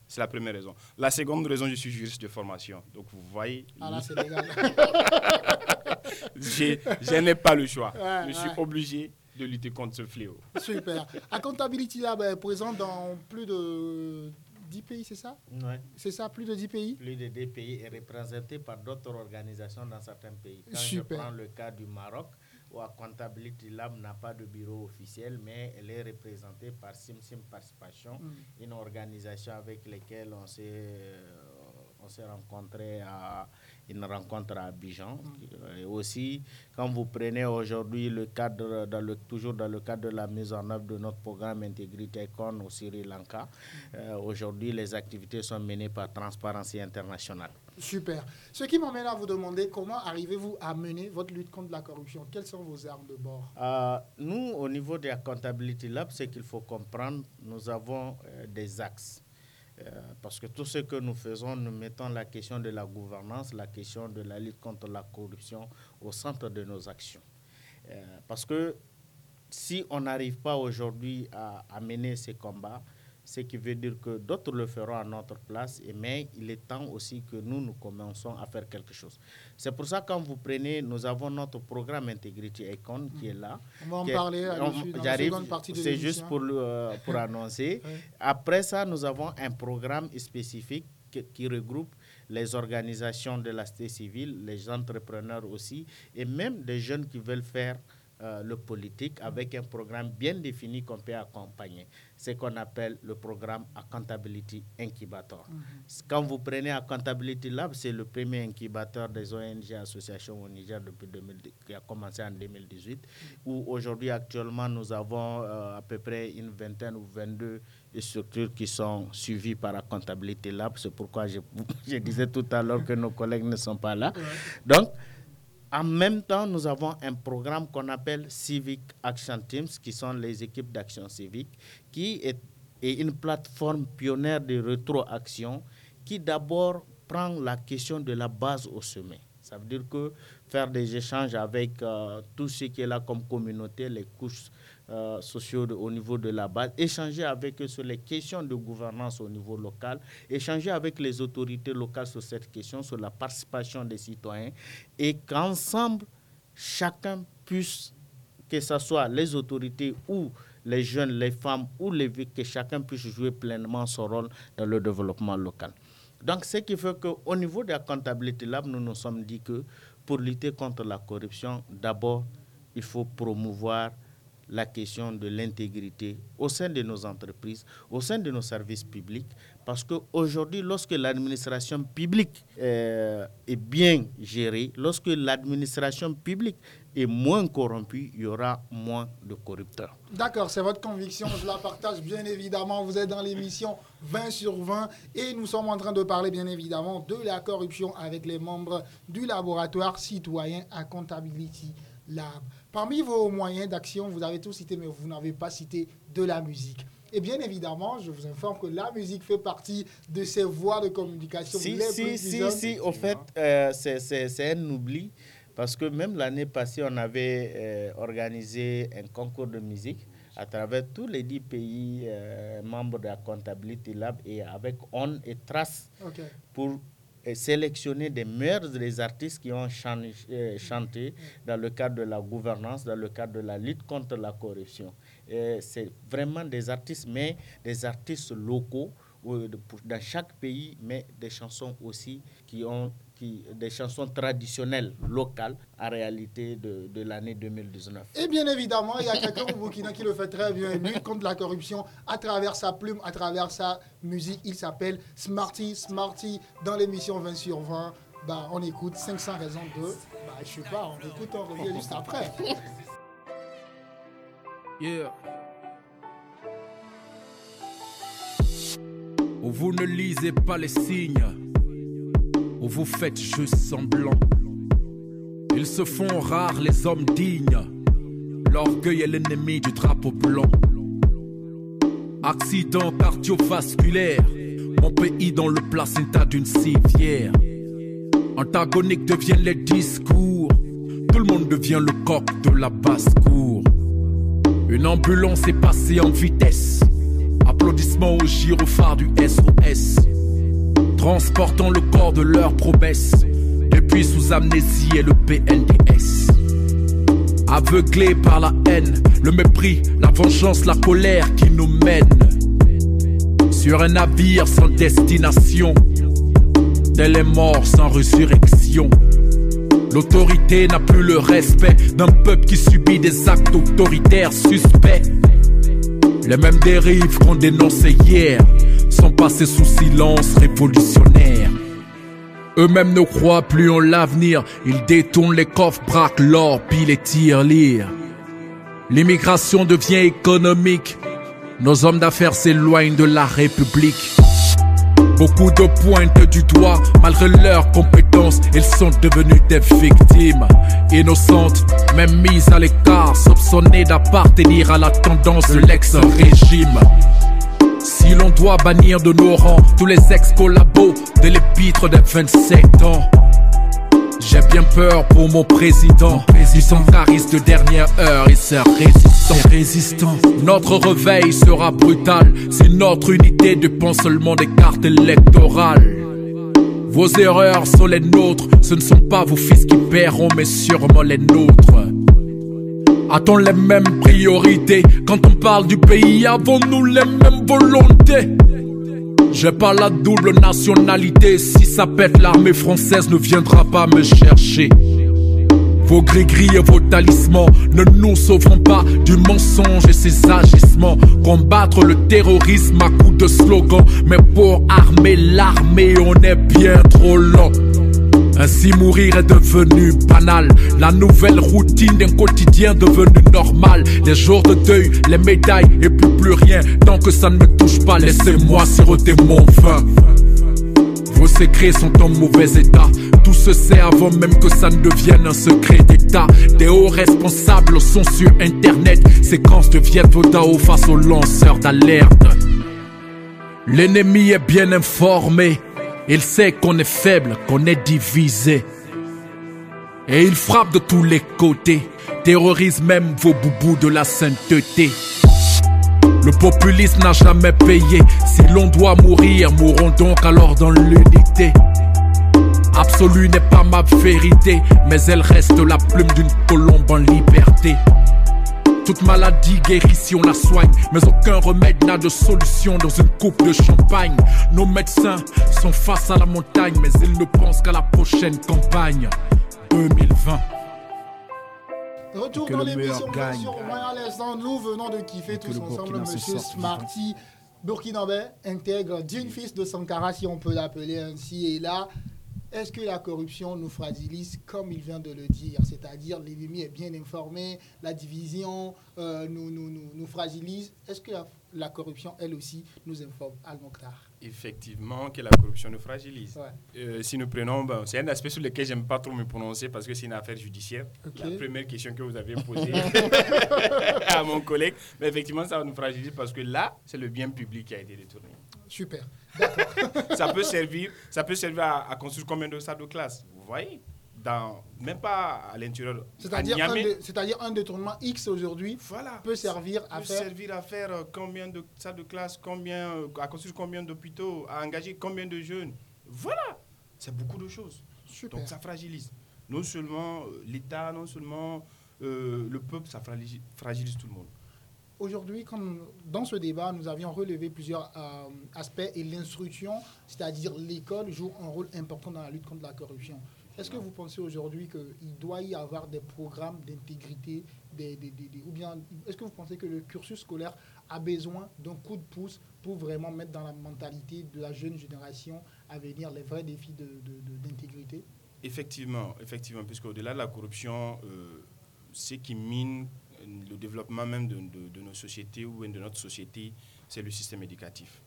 c'est la première raison. La seconde raison, je suis juriste de formation. Donc vous voyez. Ah là, c'est légal. je n'ai pas le choix. je suis obligé de lutter contre ce fléau. Super. Accountability Lab est présent dans plus de 10 pays, c'est ça? Oui. C'est ça, plus de 10 pays? Plus de 10 pays et représentés par d'autres organisations dans certains pays. Quand je prends le cas du Maroc, où Accountability Lab n'a pas de bureau officiel, mais elle est représentée par SimSim Participation, mm. une organisation avec laquelle on s'est euh, on s'est rencontré à une rencontre à Abidjan. Et aussi, quand vous prenez aujourd'hui le cadre, dans le, toujours dans le cadre de la mise en œuvre de notre programme Intégrité Econ au Sri Lanka, euh, aujourd'hui, les activités sont menées par Transparency International. Super. Ce qui m'emmène à vous demander comment arrivez-vous à mener votre lutte contre la corruption? Quelles sont vos armes de bord? Euh, Nous, au niveau de la Accountability Lab, ce qu'il faut comprendre, nous avons euh, des axes. Euh, parce que tout ce que nous faisons, nous mettons la question de la gouvernance, la question de la lutte contre la corruption au centre de nos actions. Euh, parce que si on n'arrive pas aujourd'hui à, à, mener ces combats, ce qui veut dire que d'autres le feront à notre place, mais il est temps aussi que nous, nous commençons à faire quelque chose. C'est pour ça, quand vous prenez, nous avons notre programme Integrity Econ qui est là. On va en parler J'arrive, c'est juste pour, euh, pour annoncer. Après ça, nous avons un programme spécifique qui regroupe les organisations de la société civile, les entrepreneurs aussi, et même des jeunes qui veulent faire euh, le politique avec un programme bien défini qu'on peut accompagner. C'est qu'on appelle le programme Accountability Incubator. Mhm. Quand vous prenez Accountability Lab, c'est le premier incubateur des ONG associations au Niger depuis 2000, qui a commencé en 2018, où aujourd'hui actuellement nous avons euh, à peu près une vingtaine ou 22 structures qui sont suivies par Accountability Lab. C'est pourquoi je, je, disais tout à l'heure que nos collègues ne sont pas là. Donc, en même temps, nous avons un programme qu'on appelle Civic Action Teams, qui sont les équipes d'action civique, qui est, une plateforme pionnière de rétroaction qui d'abord prend la question de la base au sommet. Ça veut dire que faire des échanges avec euh, tout ce qui est là comme communauté, les couches euh, sociaux au niveau de la base, échanger avec eux sur les questions de gouvernance au niveau local, échanger avec les autorités locales sur cette question, sur la participation des citoyens, et qu'ensemble, chacun puisse, que ce soit les autorités ou les jeunes, les femmes ou les vies, que chacun puisse jouer pleinement son rôle dans le développement local. Donc, ce qui fait qu'au niveau de la comptabilité Lab, nous nous sommes dit que pour lutter contre la corruption, d'abord, il faut promouvoir la question de l'intégrité au sein de nos entreprises, au sein de nos services publics, parce qu'aujourd'hui, lorsque l'administration publique euh, est bien gérée, lorsque l'administration publique est moins corrompue, il y aura moins de corrupteurs. D'accord, c'est votre conviction, je la partage bien évidemment. Vous êtes dans l'émission 20 sur 20 et nous sommes en train de parler bien évidemment de la corruption avec les membres du laboratoire citoyen Accountability Lab. Parmi vos moyens d'action, vous avez tout cité, mais vous n'avez pas cité de la musique. Et bien évidemment, je vous informe que la musique fait partie de ces voies de communication. Si, si, si, si, au fait, euh, c'est un oubli. Parce que même l'année passée, on avait euh, organisé un concours de musique à travers tous les dix pays euh, membres de la Comptabilité Lab et avec On et Trace pour sélectionner des meilleurs des artistes qui ont euh, chanté dans le cadre de la gouvernance, dans le cadre de la lutte contre la corruption. C'est vraiment des artistes, mais des artistes locaux dans chaque pays, mais des chansons aussi qui ont qui, des chansons traditionnelles locales en réalité de, de l'année 2019. Et bien évidemment, il y a quelqu'un au Burkina qui le fait très bien, lutte contre la corruption à travers sa plume, à travers sa musique. Il s'appelle Smarty Smarty dans l'émission 20 sur 20. Bah, on écoute 500 raisons de. Bah, je sais pas, on écoute, on revient juste après. Yeah. Vous ne lisez pas les signes, ou vous faites juste semblant. Ils se font rares les hommes dignes, l'orgueil est l'ennemi du drapeau blanc. Accident cardiovasculaire, mon pays dans le placenta d'une civière. Antagonique deviennent les discours, tout le monde devient le coq de la basse-cour. Une ambulance est passée en vitesse Applaudissements au gyrophare du SOS. Transportant le corps de leur promesse. Depuis sous amnésie et le PNDS. Aveuglés par la haine, le mépris, la vengeance, la colère qui nous mène sur un navire sans destination. Tel est mort sans résurrection. L'autorité n'a plus le respect d'un peuple qui subit des actes autoritaires suspects. Les mêmes dérives qu'on dénonçait hier sont passées sous silence révolutionnaire. Eux-mêmes ne croient plus en l'avenir. Ils détournent les coffres, braquent l'or, puis les tirent lire. L'immigration devient économique. Nos hommes d'affaires s'éloignent de la République. Beaucoup de pointent du doigt, malgré leurs compétences, ils sont devenus des victimes. Innocentes, même mises à l'écart, soupçonnées d'appartenir à la tendance de l'ex-régime. Si l'on doit bannir de nos rangs tous les ex-collabos de l'épître des 27 ans. J'ai bien peur pour mon président. Ils sont de dernière heure, il sert résistant. résistant. Notre réveil sera brutal si notre unité dépend seulement des cartes électorales. Vos erreurs sont les nôtres, ce ne sont pas vos fils qui paieront, mais sûrement les nôtres. A-t-on les mêmes priorités? Quand on parle du pays, avons-nous les mêmes volontés? J'ai pas la double nationalité. Si ça pète, l'armée française ne viendra pas me chercher. Vos gris-gris et vos talismans ne nous sauveront pas du mensonge et ses agissements. Combattre le terrorisme à coups de slogan. Mais pour armer l'armée, on est bien trop lent. Ainsi mourir est devenu banal. La nouvelle routine d'un quotidien devenu normal. Les jours de deuil, les médailles et plus plus rien. Tant que ça ne me touche pas, laissez-moi siroter mon vin. Vos secrets sont en mauvais état. Tout se sait avant même que ça ne devienne un secret d'État. Des hauts responsables sont sur Internet. Séquence de Viet face aux lanceurs d'alerte. L'ennemi est bien informé. Il sait qu'on est faible, qu'on est divisé. Et il frappe de tous les côtés, terrorise même vos boubous de la sainteté. Le populisme n'a jamais payé. Si l'on doit mourir, mourons donc alors dans l'unité. Absolue n'est pas ma vérité, mais elle reste la plume d'une colombe en liberté. Toute maladie guérit si on la soigne, mais aucun remède n'a de solution dans une coupe de champagne. Nos médecins sont face à la montagne, mais ils ne pensent qu'à la prochaine campagne 2020. Retour dans l'émission à l'instant, nous venons de kiffer tous ensemble Monsieur Smarty. Burkinabé intègre d'une fils de Sankara, si on peut l'appeler ainsi, et là, est-ce que la corruption nous fragilise comme il vient de le dire? C'est-à-dire l'ennemi est bien informé, la division euh, nous, nous, nous, fragilise. Est-ce que la, corruption, elle aussi, nous informe Al-Mokhtar? Effectivement, que la corruption nous fragilise. Euh, si nous prenons, ben, c'est un aspect sur lequel j'aime pas trop me prononcer parce que c'est une affaire judiciaire. La première question que vous avez posée à mon collègue, mais effectivement, ça nous fragilise parce que là, c'est le bien public qui a été détourné. Super. ça peut servir, ça peut servir à, construire combien de salles de classe? Vous voyez dans, même pas à l'intérieur. C'est-à-dire un, un, détournement X aujourd'hui voilà, peut servir à faire. servir à faire euh, combien de salles de classe, combien, euh, à construire combien d'hôpitaux, à engager combien de jeunes? Voilà, c'est beaucoup de choses. Donc ça fragilise. Non seulement euh, l'État, non seulement le peuple, ça fragilise tout le monde. Aujourd'hui, dans ce débat, nous avions relevé plusieurs euh, aspects et l'instruction, c'est-à-dire l'école, joue un rôle important dans la lutte contre la corruption. Est-ce que vous pensez aujourd'hui qu'il doit y avoir des programmes d'intégrité ou bien est-ce que vous pensez que le cursus scolaire a besoin d'un coup de pouce pour vraiment mettre dans la mentalité de la jeune génération à venir les vrais défis d'intégrité? Effectivement, effectivement, puisqu'au-delà de la corruption, euh, ce qui mine le développement même de, de, nos sociétés ou de notre société, c'est le système éducatif.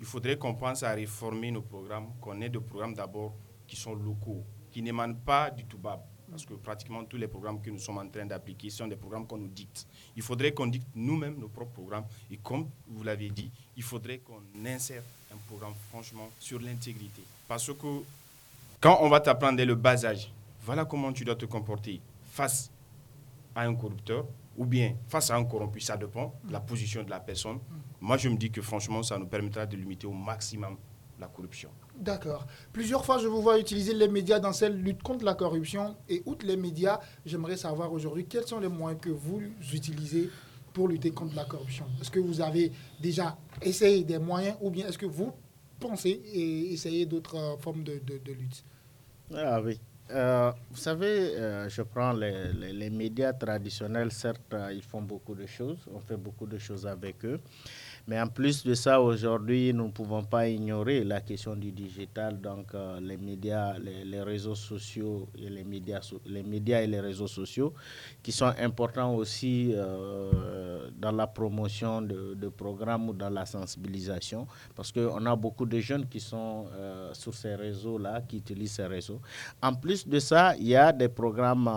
Il faudrait qu'on pense à réformer nos programmes, qu'on ait des programmes d'abord qui sont locaux, qui n'émanent pas du tout bas. Parce que pratiquement tous les programmes que nous sommes en train d'appliquer sont des programmes qu'on nous dicte. Il faudrait qu'on dicte nous-mêmes nos propres programmes. Et comme vous l'avez dit, il faudrait qu'on insère un programme franchement sur l'intégrité. Parce que quand on va t'apprendre dès le bas âge, voilà comment tu dois te comporter face à un corrupteur, ou bien face à un corrompu, ça dépend de la position de la personne. Moi, je me dis que franchement, ça nous permettra de limiter au maximum la corruption. D'accord. Plusieurs fois, je vous vois utiliser les médias dans cette lutte contre la corruption. Et outre les médias, j'aimerais savoir aujourd'hui quels sont les moyens que vous utilisez pour lutter contre la corruption? Est-ce que vous avez déjà essayé des moyens ou bien est-ce que vous pensez et essayer d'autres euh, formes de, de, lutte? Ah oui. Euh, vous savez, euh, je prends les, les, médias traditionnels, certes, ils font beaucoup de choses, on fait beaucoup de choses avec eux. Mais en plus de ça, aujourd'hui, nous ne pouvons pas ignorer la question du digital. Donc, euh, les médias, les, réseaux sociaux et les médias, les médias et les réseaux sociaux qui sont importants aussi euh, dans la promotion de, programmes ou dans la sensibilisation. Parce qu'on a beaucoup de jeunes qui sont euh, sur ces réseaux-là, qui utilisent ces réseaux. En plus de ça, il y a des programmes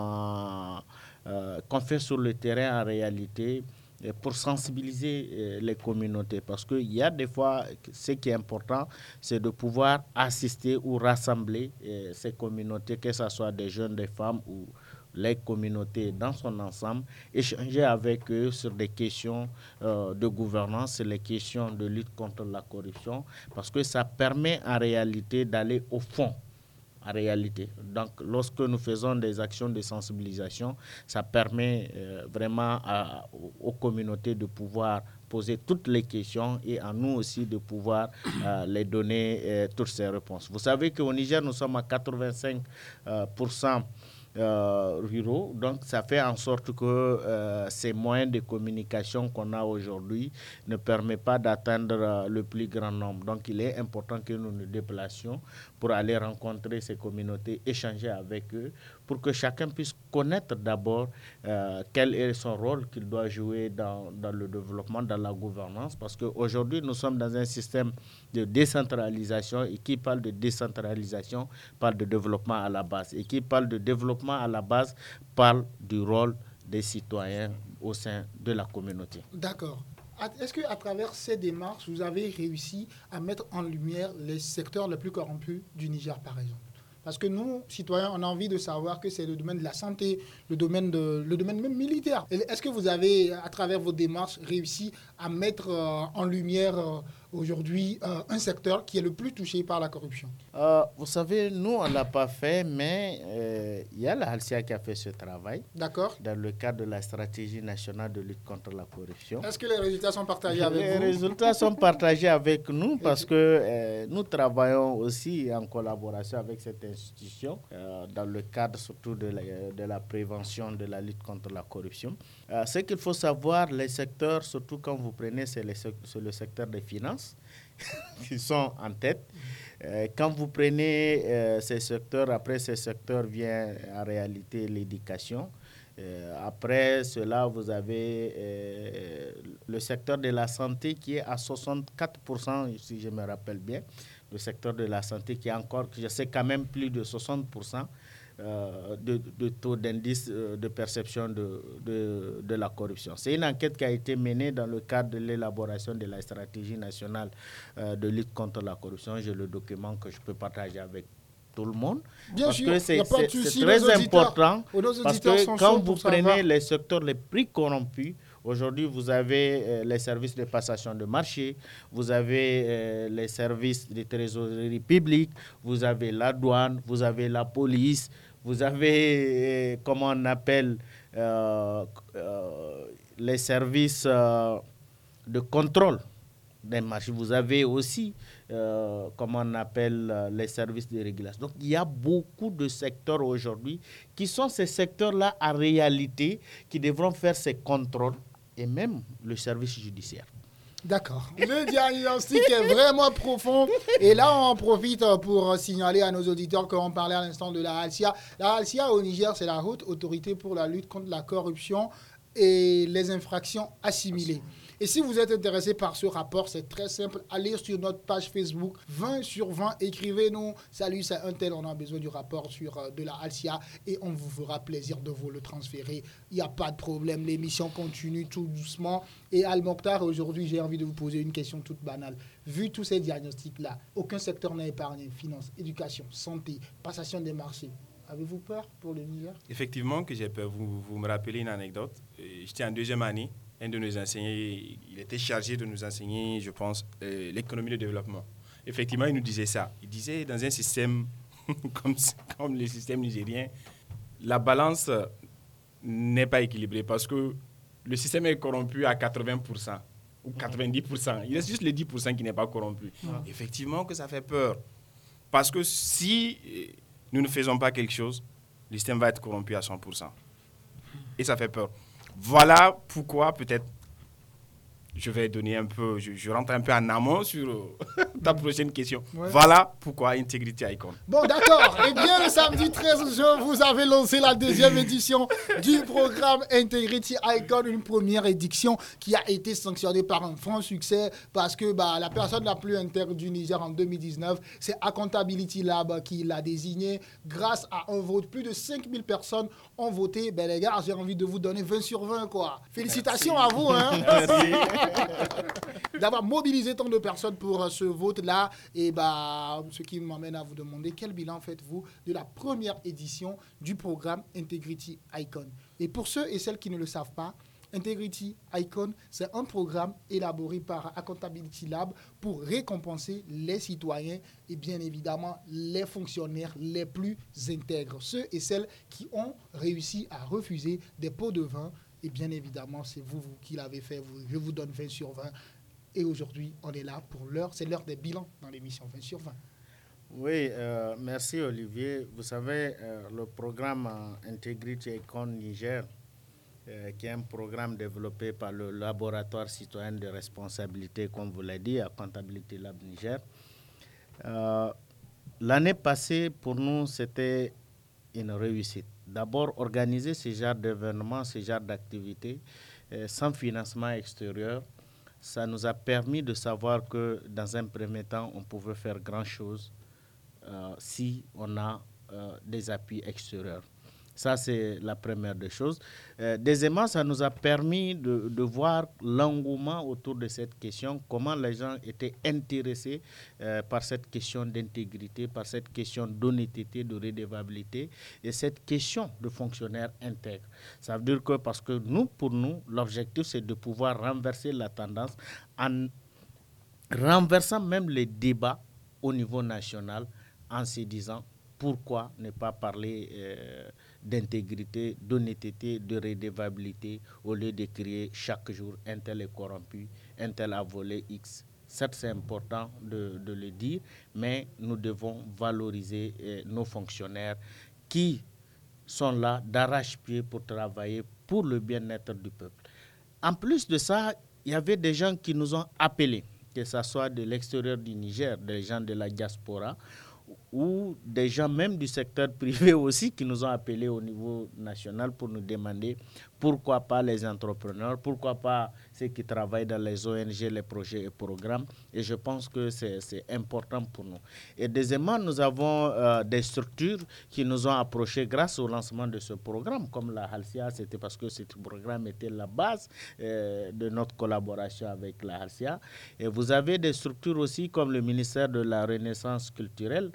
qu'on fait sur le terrain en réalité pour sensibiliser euh, les communautés. Parce qu'il y a des fois, ce qui est important, c'est de pouvoir assister ou rassembler euh, ces communautés, que ce soit des jeunes, des femmes ou les communautés dans son ensemble, échanger avec eux sur des questions euh, de gouvernance, les questions de lutte contre la corruption, parce que ça permet en réalité d'aller au fond en réalité. Donc, lorsque nous faisons des actions de sensibilisation, ça permet euh, vraiment aux communautés de pouvoir poser toutes les questions et à nous aussi de pouvoir euh, les donner euh, toutes ces réponses. Vous savez qu'au Niger, nous sommes à 85 euh, ruraux. Donc, ça fait en sorte que euh, ces moyens de communication qu'on a aujourd'hui ne permettent pas d'atteindre euh, le plus grand nombre. Donc, il est important que nous nous déplacions pour aller rencontrer ces communautés, échanger avec eux, pour que chacun puisse connaître d'abord quel est son rôle qu'il doit jouer dans, dans, le développement, dans la gouvernance. Parce qu'aujourd'hui, nous sommes dans un système de décentralisation et qui parle de décentralisation parle de développement à la base. Et qui parle de développement à la base parle du rôle des citoyens au sein de la communauté. D'accord. Est-ce qu'à travers ces démarches, vous avez réussi à mettre en lumière les secteurs les plus corrompus du Niger, par exemple? Parce que nous, citoyens, on a envie de savoir que c'est le domaine de la santé, le domaine, de, le domaine même militaire. Est-ce que vous avez, à travers vos démarches, réussi à mettre euh, en lumière euh, aujourd'hui euh, un secteur qui est le plus touché par la corruption euh, Vous savez, nous, on ne l'a pas fait, mais euh, il y a la Halcia qui a fait ce travail. D'accord. Dans le cadre de la stratégie nationale de lutte contre la corruption. Est-ce que les résultats sont partagés avec vous? Les résultats sont partagés avec nous parce que nous travaillons aussi en collaboration avec cette institution dans le cadre surtout de la, de la prévention de la lutte contre la corruption. Ce qu'il faut savoir, les secteurs, surtout quand vous prenez, c'est le secteur des finances qui sont en tête. Euh, quand vous prenez euh, ces secteurs, après ces secteurs vient en réalité l'éducation. Euh, après cela, vous avez le secteur de la santé qui est à 64%, si je me rappelle bien. Le secteur de la santé qui est encore, je sais quand même plus de 60%. Euh, de, taux d'indice euh, de perception de, de, la corruption. C'est une enquête qui a été menée dans le cadre de l'élaboration de la stratégie nationale euh, de lutte contre la corruption. J'ai le document que je peux partager avec tout le monde. Bien parce sûr, que c'est très important. Parce que quand vous prenez les secteurs les plus corrompus, Aujourd'hui, vous avez les services de passation de marché, vous avez les services de trésorerie publique, vous avez la douane, vous avez la police, vous avez, euh, comment on appelle, euh, euh, les services de contrôle des marchés. Vous avez aussi, comment on appelle, les services de régulation. Donc, il y a beaucoup de secteurs aujourd'hui qui sont ces secteurs-là en réalité qui devront faire ces contrôles et même le service judiciaire. D'accord. Le diagnostic est vraiment profond. Et là, on profite pour signaler à nos auditeurs qu'on parlait à l'instant de la Halcia. La Halcia au Niger, c'est la haute autorité pour la lutte contre la corruption et les infractions assimilées. Et si vous êtes intéressé par ce rapport, c'est très simple. Allez sur notre page Facebook 20 sur 20. Écrivez-nous. Salut, c'est un tel. On a besoin du rapport sur euh, de la Alcia et on vous fera plaisir de vous le transférer. Il n'y a pas de problème. L'émission continue tout doucement. Et Al Mokhtar, aujourd'hui, j'ai envie de vous poser une question toute banale. Vu tous ces diagnostics-là, aucun secteur n'a épargné. Finance, éducation, santé, passation des marchés. Avez-vous peur pour le Niger? Effectivement que j'ai peur. Vous, vous me rappelez une anecdote. Euh, j'étais en deuxième année un de nos enseignants, il était chargé de nous enseigner, je pense, euh, l'économie de développement. Effectivement, il nous disait ça. Il disait dans un système comme, comme le système nigérien, la balance n'est pas équilibrée parce que le système est corrompu à 80% ou 90%. Il reste juste les 10% qui n'est pas corrompu. Effectivement que ça fait peur. Parce que si nous ne faisons pas quelque chose, le système va être corrompu à 100%. Et ça fait peur. Voilà pourquoi peut-être je vais donner un peu, je, rentre un peu en amont sur euh, ta prochaine question. Voilà pourquoi Integrity Icon. Bon, d'accord. Eh bien, le samedi 13 juin, vous avez lancé la deuxième édition du programme Integrity Icon, une première édition qui a été sanctionnée par un franc succès parce que bah, la personne la plus intègre du Niger en 2019, c'est Accountability Lab qui l'a désigné grâce à un vote. Plus de 5000 personnes ont voté. Ben, les gars, j'ai envie de vous donner 20 sur 20, quoi. Félicitations à vous, hein. Merci. d'avoir mobilisé tant de personnes pour euh, ce vote-là. Et bah, ce qui m'amène à vous demander quel bilan faites-vous de la première édition du programme Integrity Icon? Et pour ceux et celles qui ne le savent pas, Integrity Icon, c'est un programme élaboré par Accountability Lab pour récompenser les citoyens et bien évidemment les fonctionnaires les plus intègres, ceux et celles qui ont réussi à refuser des pots de vin et bien évidemment, c'est vous, qui l'avez fait. je vous donne 20 sur 20. Et aujourd'hui, on est là pour l'heure. C'est l'heure des bilans dans l'émission 20 sur 20. Oui, euh, merci Olivier. Vous savez, euh, le programme Integrity Econ Niger, euh, qui est un programme développé par le laboratoire citoyen de responsabilité, comme vous l'avez dit, à Comptabilité Lab Niger. L'année passée, pour nous, c'était une réussite d'abord organiser ce genre d'événements, ce genre d'activités euh, sans financement extérieur. Ça nous a permis de savoir que dans un premier temps, on pouvait faire grand-chose euh, si on a euh, des appuis extérieurs. Ça, c'est la première des choses. Euh, deuxièmement, ça nous a permis de, voir l'engouement autour de cette question, comment les gens étaient intéressés euh, par cette question d'intégrité, par cette question d'honnêteté, de redevabilité et cette question de fonctionnaire intègre. Ça veut dire que parce que nous, pour nous, l'objectif, c'est de pouvoir renverser la tendance en renversant même les débats au niveau national en se disant pourquoi ne pas parler euh, d'intégrité, d'honnêteté, de redevabilité au lieu de créer chaque jour un tel est corrompu, un tel a volé X. Certes, c'est important de, le dire, mais nous devons valoriser euh, nos fonctionnaires qui sont là d'arrache-pied pour travailler pour le bien-être du peuple. En plus de ça, il y avait des gens qui nous ont appelés, que ce soit de l'extérieur du Niger, des gens de la diaspora, ou des gens même du secteur privé aussi qui nous ont appelés au niveau national pour nous demander pourquoi pas les entrepreneurs, pourquoi pas ceux qui travaillent dans les ONG, les projets et programmes. Et je pense que c'est important pour nous. Et deuxièmement, nous avons euh, des structures qui nous ont approchés grâce au lancement de ce programme, comme la Halcia, c'était parce que ce programme était la base euh, de notre collaboration avec la Halcia. Et vous avez des structures aussi comme le ministère de la Renaissance culturelle,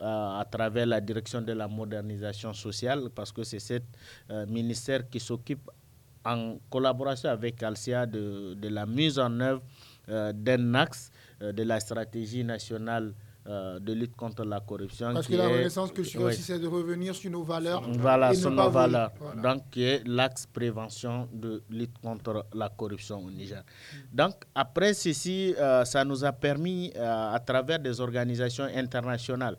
à travers la direction de la modernisation sociale, parce que c'est ce euh, ministère qui s'occupe en collaboration avec Alcia de, de la mise en œuvre euh, d'un axe de la stratégie nationale euh, de lutte contre la corruption. Parce que la renaissance culturelle aussi, c'est de revenir sur nos valeurs. Voilà, sur nos valeurs. Donc, qui est l'axe prévention de lutte contre la corruption au Niger. Donc, après ceci, euh, ça nous a permis, euh, à travers des organisations internationales,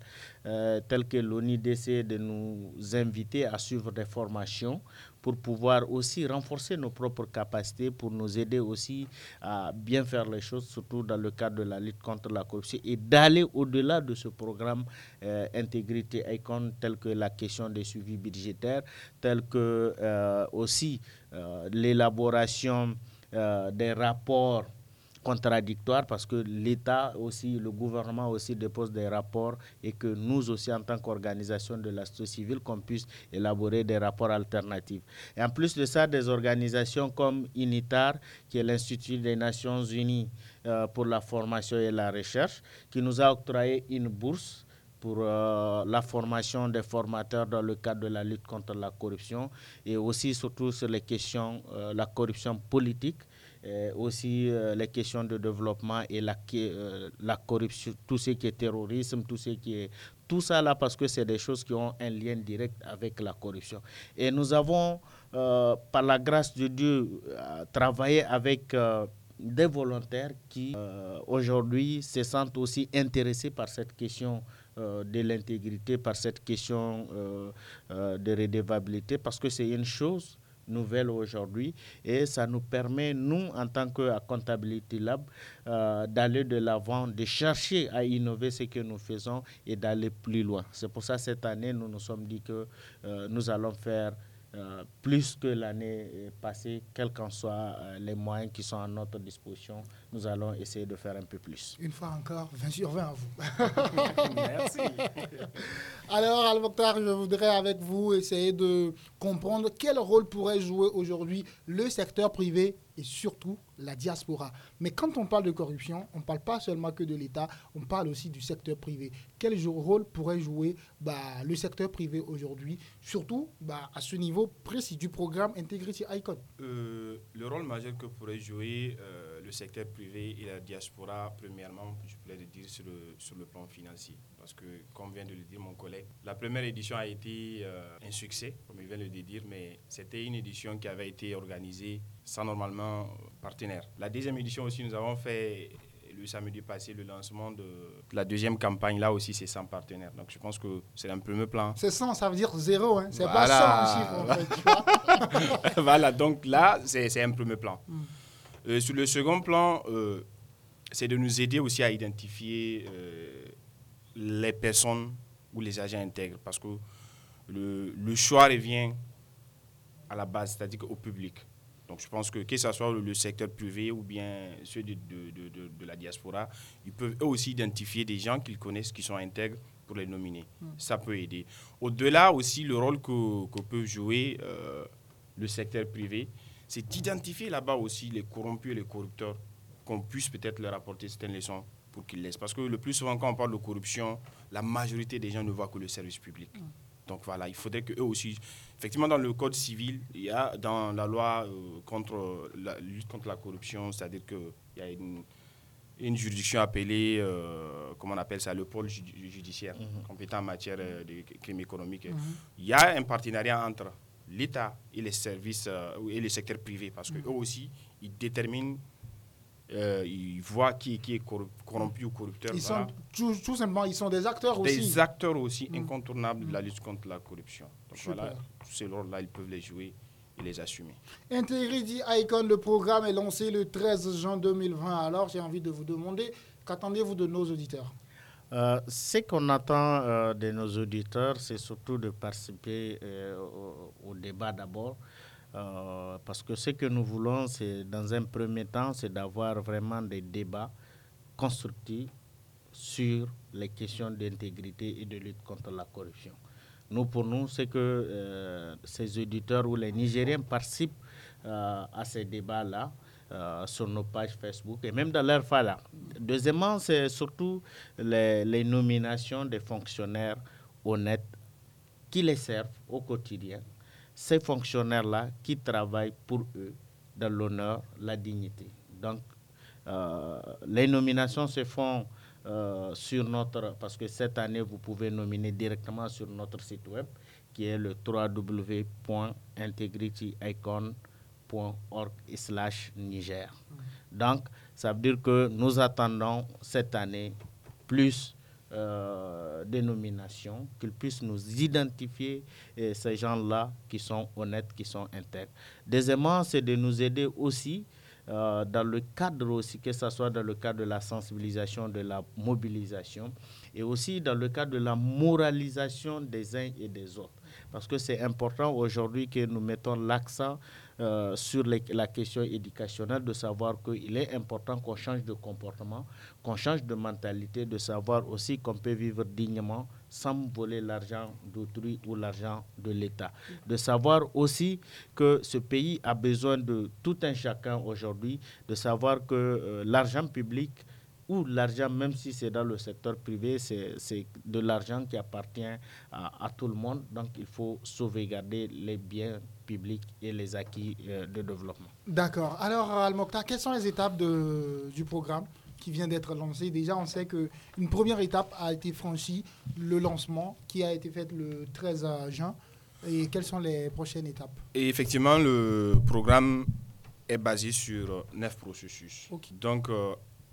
telles que l'ONIDC, de nous inviter à suivre des formations pour pouvoir aussi renforcer nos propres capacités, pour nous aider aussi à bien faire les choses, surtout dans le cadre de la lutte contre la corruption, et d'aller au-delà de ce programme euh, Intégrité ICON, tel que la question des suivis budgétaires, tel que euh, aussi euh, l'élaboration des rapports contradictoire parce que l'État aussi, le gouvernement aussi dépose des rapports et que nous aussi, en tant qu'organisation de la société civile, qu'on puisse élaborer des rapports alternatifs. Et en plus de ça, des organisations comme UNITAR, qui est l'Institut des Nations Unies euh, pour la formation et la recherche, qui nous a octroyé une bourse pour euh, la formation des formateurs dans le cadre de la lutte contre la corruption et aussi surtout sur les questions, euh, la corruption politique aussi euh, les questions de développement et la, euh, la corruption, tout ce qui est terrorisme, tout ce qui est tout ça là parce que c'est des choses qui ont un lien direct avec la corruption. Et nous avons par la grâce de Dieu, travailler avec des volontaires qui, aujourd'hui, se sentent aussi intéressés par cette question de l'intégrité, par cette question de redevabilité, parce que c'est une chose nouvelle aujourd'hui et ça nous permet, nous, en tant que Comptability Lab, euh, d'aller de l'avant, de chercher à innover ce que nous faisons et d'aller plus loin. C'est pour ça cette année, nous nous sommes dit que euh, nous allons faire euh, plus que l'année passée, quels qu'en soient euh, les moyens qui sont à notre disposition, nous allons essayer de faire un peu plus. Une fois encore, 20 sur 20 à vous. Merci. Alors, Al-Mokhtar, je voudrais avec vous essayer de comprendre quel rôle pourrait jouer aujourd'hui le secteur privé et surtout la diaspora. Mais quand on parle de corruption, on ne parle pas seulement que de l'État, on parle aussi du secteur privé. Quel rôle pourrait jouer bah, le secteur privé aujourd'hui, surtout bah, à ce niveau précis du programme Integrity Icon? Euh, Le rôle majeur que pourrait jouer euh, le secteur privé et la diaspora, premièrement, je pourrais le dire sur le, sur le plan financier. Parce que, comme vient de le dire mon collègue, la première édition a été euh, un succès, comme il vient de le dire, mais c'était une édition qui avait été organisée sans normalement partenaire. La deuxième édition aussi, nous avons fait le samedi passé le lancement de la deuxième campagne. Là aussi, c'est sans partenaire. Donc, je pense que c'est un premier plan. C'est 100, ça veut dire zéro. Hein. C'est pas 100 en chiffre. voilà, donc là, c'est un premier plan. Hmm. Euh, sur le second plan, euh, c'est de nous aider aussi à identifier euh, les personnes ou les agents intègres. Parce que le, le choix revient à la base, c'est-à-dire au public. Donc je pense que que ce soit le secteur privé ou bien ceux de, de, de, de la diaspora, ils peuvent eux aussi identifier des gens qu'ils connaissent qui sont intègres pour les nominer. Hmm. Ça peut aider. Au-delà aussi, le rôle que, que peut jouer euh, le secteur privé, c'est d'identifier là-bas aussi les corrompus et les corrupteurs, qu'on puisse peut-être leur apporter certaines leçons pour qu'ils laissent. Parce que le plus souvent, quand on parle de corruption, la majorité des gens ne voient que le service public. Hmm. Donc voilà, il faudrait qu'eux aussi, effectivement dans le code civil, il y a dans la loi euh, contre la lutte contre la corruption, c'est-à-dire qu'il y a une, une juridiction appelée, euh, comment on appelle ça, le pôle judiciaire, mhm. compétent en matière euh, de crimes économiques. Mhm. Il y a un partenariat entre l'État et les services et le secteur privé, parce qu'eux mhm. aussi, ils déterminent euh, ils voient qui, qui est corrompu ou corrupteur. Ils sont tout, simplement, ils sont des acteurs aussi. Des acteurs aussi mm. incontournables de la lutte contre la corruption. Donc voilà, tous ces rôles-là, ils peuvent les jouer et les assumer. Integrity Icon, le programme est lancé le 13 juin 2020. Alors, j'ai envie de vous demander, qu'attendez-vous de nos auditeurs? Euh, ce qu'on attend euh, de nos auditeurs, c'est surtout de participer au, débat d'abord, euh, parce que ce que nous voulons, c'est dans un premier temps, c'est d'avoir vraiment des débats constructifs sur les questions d'intégrité et de lutte contre la corruption. Nous, pour nous, c'est que euh, ces auditeurs ou les Nigériens participent euh, à ces débats-là. sur nos pages Facebook et même dans leur là. Deuxièmement, c'est surtout les, nominations des fonctionnaires honnêtes qui les servent au quotidien ces fonctionnaires-là qui travaillent pour eux dans l'honneur, la dignité. Donc, euh, les nominations se font euh, sur notre, parce que cette année, vous pouvez nominer directement sur notre site web qui est le www.integrityicon.org slash Niger. Donc, ça veut dire que nous attendons cette année plus euh, dénomination, qu'ils puissent nous identifier euh, ces gens-là qui sont honnêtes, qui sont intègres. Deuxièmement, c'est de nous aider aussi euh, dans le cadre aussi, que ce soit dans le cadre de la sensibilisation, de la mobilisation, et aussi dans le cadre de la moralisation des uns et des autres. Parce que c'est important aujourd'hui que nous mettons l'accent euh, sur la question éducationnelle, de savoir qu'il est important qu'on change de comportement, qu'on change de mentalité, de savoir aussi qu'on peut vivre dignement sans voler l'argent d'autrui ou l'argent de l'État. De savoir aussi que ce pays a besoin de tout un chacun aujourd'hui, de savoir que euh, l'argent public ou l'argent, même si c'est dans le secteur privé, c'est de l'argent qui appartient à, tout le monde. Donc il faut sauvegarder les biens publics et les acquis euh, de développement. D'accord. Alors, Al-Mokhtar, quelles sont les étapes de, du programme qui vient d'être lancé? Déjà, on sait qu'une première étape a été franchie, le lancement, qui a été fait le 13 juin. Et quelles sont les prochaines étapes? Et effectivement, le programme est basé sur neuf processus. Donc,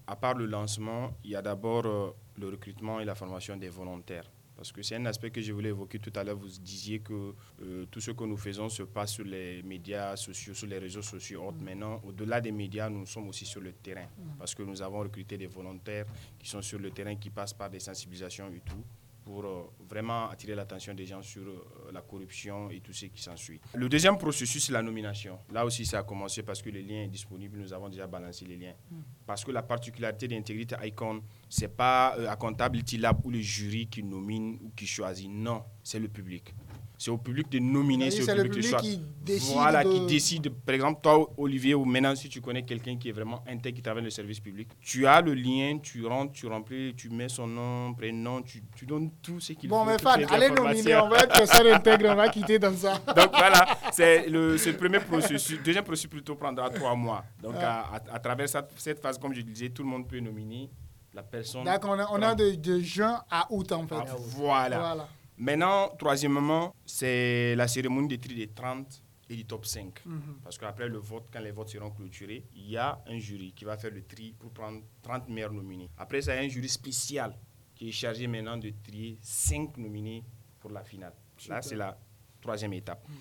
à part le lancement, il y a d'abord le recrutement et la formation des volontaires. Parce que c'est un aspect que je voulais évoquer tout à l'heure. Vous disiez que euh, tout ce que nous faisons se passe sur les médias sociaux, sur les réseaux sociaux. Mm. Maintenant, au-delà des médias, nous sommes aussi sur le terrain. Mm. Parce que nous avons recruté des volontaires qui sont sur le terrain, qui passent par des sensibilisations et tout pour euh, vraiment attirer l'attention des gens sur euh, la corruption et tout ce qui s'ensuit. Le deuxième processus, c'est la nomination. Là aussi, ça a commencé parce que le lien est disponible. Nous avons déjà balancé les liens. Hmm. Parce que la particularité d'Intégrité Icon, ce n'est pas à Accountability Lab ou le jury qui nomine ou qui choisit. Non, c'est le public. C'est au public de nominer, c'est au public, qui décide. Voilà, qui décide. Par exemple, toi, Olivier, ou maintenant, si tu connais quelqu'un qui est vraiment intègre, qui travaille dans le service public, tu as le lien, tu rentres, tu remplis, tu mets son nom, prénom, tu, tu donnes tout ce qu'il bon, faut. Bon, mais fan, allez nominer, on va être personne intègre, on va quitter dans ça. Donc voilà, c'est le, le, premier processus. Deuxième processus plutôt prendra trois mois. Donc à, à, travers cette, cette, phase, comme je disais, tout le monde peut nominer la personne. D'accord, on a, on a de, de, juin à août en fait. Ah, voilà. voilà. Maintenant, troisièmement, c'est la cérémonie des tri des 30 et du top 5. Mhm. Parce qu'après le vote, quand les votes seront clôturés, il y a un jury qui va faire le tri pour prendre 30 meilleurs nominés. Après, ça, il y a un jury spécial qui est chargé maintenant de trier 5 nominés pour la finale. Là, c'est la troisième étape. Mhm.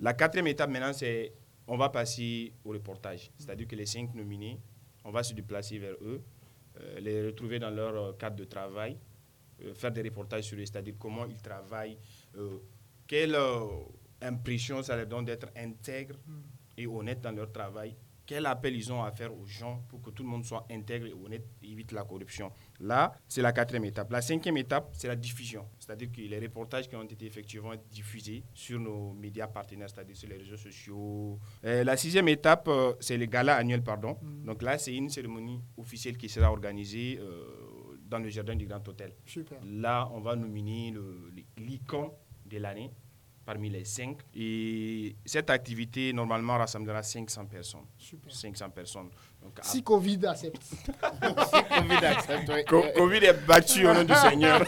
La quatrième étape maintenant, c'est on va passer au reportage. C'est-à-dire que les 5 nominés, on va se déplacer vers eux, euh, les retrouver dans leur euh, cadre de travail faire des reportages sur eux, c'est-à-dire comment ils travaillent, euh, quelle euh, impression ça leur donne d'être intègres hmm. et honnêtes dans leur travail, quel appel ils ont à faire aux gens pour que tout le monde soit intègre et honnête et évite la corruption. Là, c'est la quatrième étape. La cinquième étape, c'est la diffusion. C'est-à-dire que les reportages qui ont été effectivement diffusés sur nos médias partenaires, c'est-à-dire sur les réseaux sociaux. la sixième étape, c'est le gala annuel, pardon. Hmm. Donc là, c'est une cérémonie officielle qui sera organisée dans le jardin du Grand Hôtel. Là, on va nominer l'icône de l'année parmi les cinq. Et cette activité, normalement, rassemblera 500 personnes. 500 personnes. si Covid accepte. si Covid accepte, Covid est battu au nom du Seigneur.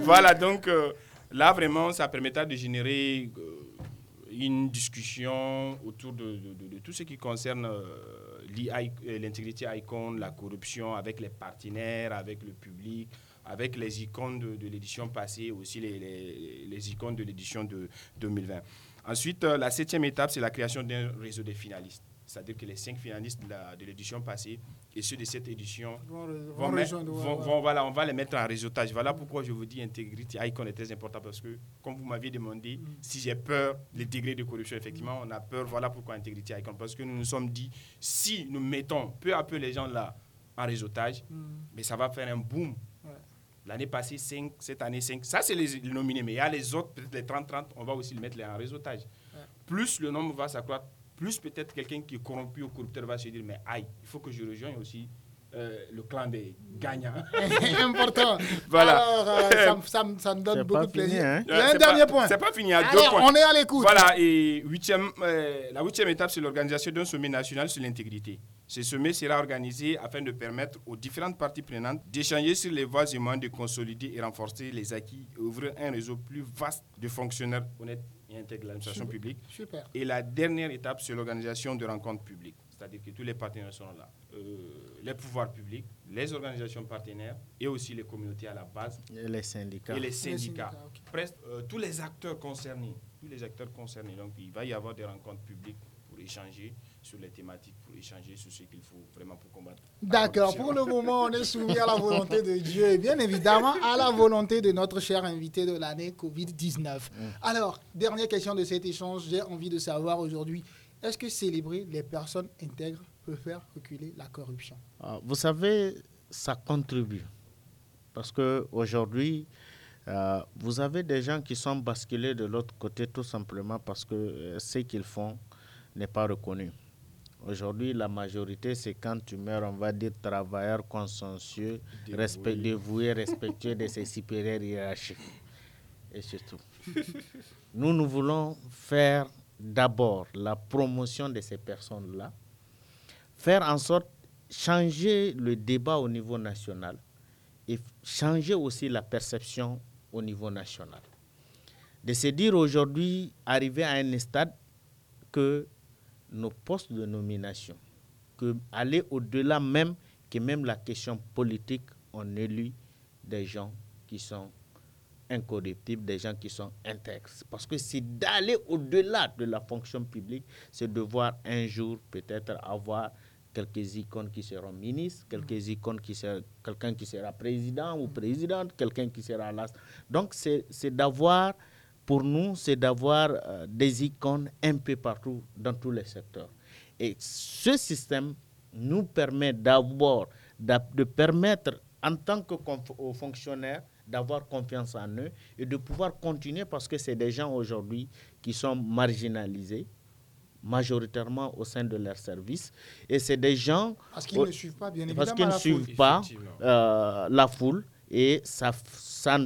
voilà, donc euh, là, vraiment, ça permettra de générer euh, une discussion autour de, tout ce qui concerne... Euh, euh, l'intégrité icône, la corruption avec les partenaires, avec le public, avec les icônes de, l'édition passée, aussi les, les, icônes de l'édition de 2020. Ensuite, euh, la septième étape, c'est la création d'un réseau de finalistes. C'est-à-dire que les cinq finalistes de l'édition passée et ceux de cette édition vont, vont, voilà, on va les mettre en réseautage. Voilà pourquoi je vous dis intégrité Icon est très important parce que, comme vous m'aviez demandé, mm. si j'ai peur des degrés de corruption, effectivement, on a peur. Voilà pourquoi intégrité Icon. Parce que nous nous sommes dit, si nous mettons peu à peu les gens là en réseautage, mm. mais ça va faire un boom. L'année passée, 5, cette année, 5. Ça, c'est les, nominés. Mais il y a les autres, peut-être les 30-30, on va aussi les mettre en réseautage. Plus le nombre va s'accroître, plus peut-être quelqu'un qui est corrompu ou corrupteur va se dire, mais aïe, il faut que je rejoigne aussi euh, le clan des gagnants. Important. voilà. Alors, euh, ça, ça, me donne beaucoup de plaisir. Hein? Un dernier point. C'est pas fini, il y a deux points. On est à l'écoute. Voilà, et huitième, euh, la huitième étape, c'est l'organisation d'un sommet national sur l'intégrité. Ce sommet sera organisé afin de permettre aux différentes parties prenantes d'échanger sur les voies et moyens de consolider et renforcer les acquis et ouvrir un réseau plus vaste de fonctionnaires honnêtes et intègre l'administration publique. Super. Et la dernière étape, c'est l'organisation de rencontres publiques. C'est-à-dire que tous les partenaires sont là. Euh, les pouvoirs publics, les organisations partenaires et aussi les communautés à la base. Et les syndicats. Et les syndicats. Presque euh, tous les acteurs concernés. Tous les acteurs concernés. Donc il va y avoir des rencontres publiques pour échanger sur les thématiques, pour échanger sur ce qu'il faut vraiment pour combattre. D'accord. Pour le moment, on est soumis à la volonté de Dieu et bien évidemment à la volonté de notre cher invité de l'année Covid-19. Mm. Alors, dernière question de cet échange, j'ai envie de savoir aujourd'hui, est-ce que célébrer les personnes intègres peut faire reculer la corruption? Ah, Vous savez, ça contribue. Parce qu'aujourd'hui, euh, vous avez des gens qui sont basculés de l'autre côté tout simplement parce que euh, ce qu'ils font n'est pas reconnu. Aujourd'hui, la majorité, c'est quand tu meurs, on va dire travailleur consciencieux, respect, dévoué, respectueux de ses supérieurs hiérarchiques. Et c'est tout. nous, nous voulons faire d'abord la promotion de ces personnes-là, faire en sorte changer le débat au niveau national et changer aussi la perception au niveau national. de se dire aujourd'hui, arriver à un stade que nos postes de nomination, que aller au-delà même que même la question politique, on élu des gens qui sont incorruptibles, des gens qui sont intègres. Parce que c'est d'aller au-delà de la fonction publique, c'est de voir un jour peut-être avoir quelques icônes qui seront ministres, quelques icônes qui seront quelqu'un qui sera président ou présidente, quelqu'un qui sera là. Donc c'est d'avoir, pour nous, c'est d'avoir euh, des icônes un peu partout dans tous les secteurs. Et ce système nous permet d'abord de permettre en tant que fonctionnaires d'avoir confiance en eux et de pouvoir continuer parce que c'est des gens aujourd'hui qui sont marginalisés majoritairement au sein de leur service. Et c'est des gens... Parce qu'ils ne suivent pas, bien évidemment, Parce qu'ils ne suivent pas euh, la foule. Et ça, ça,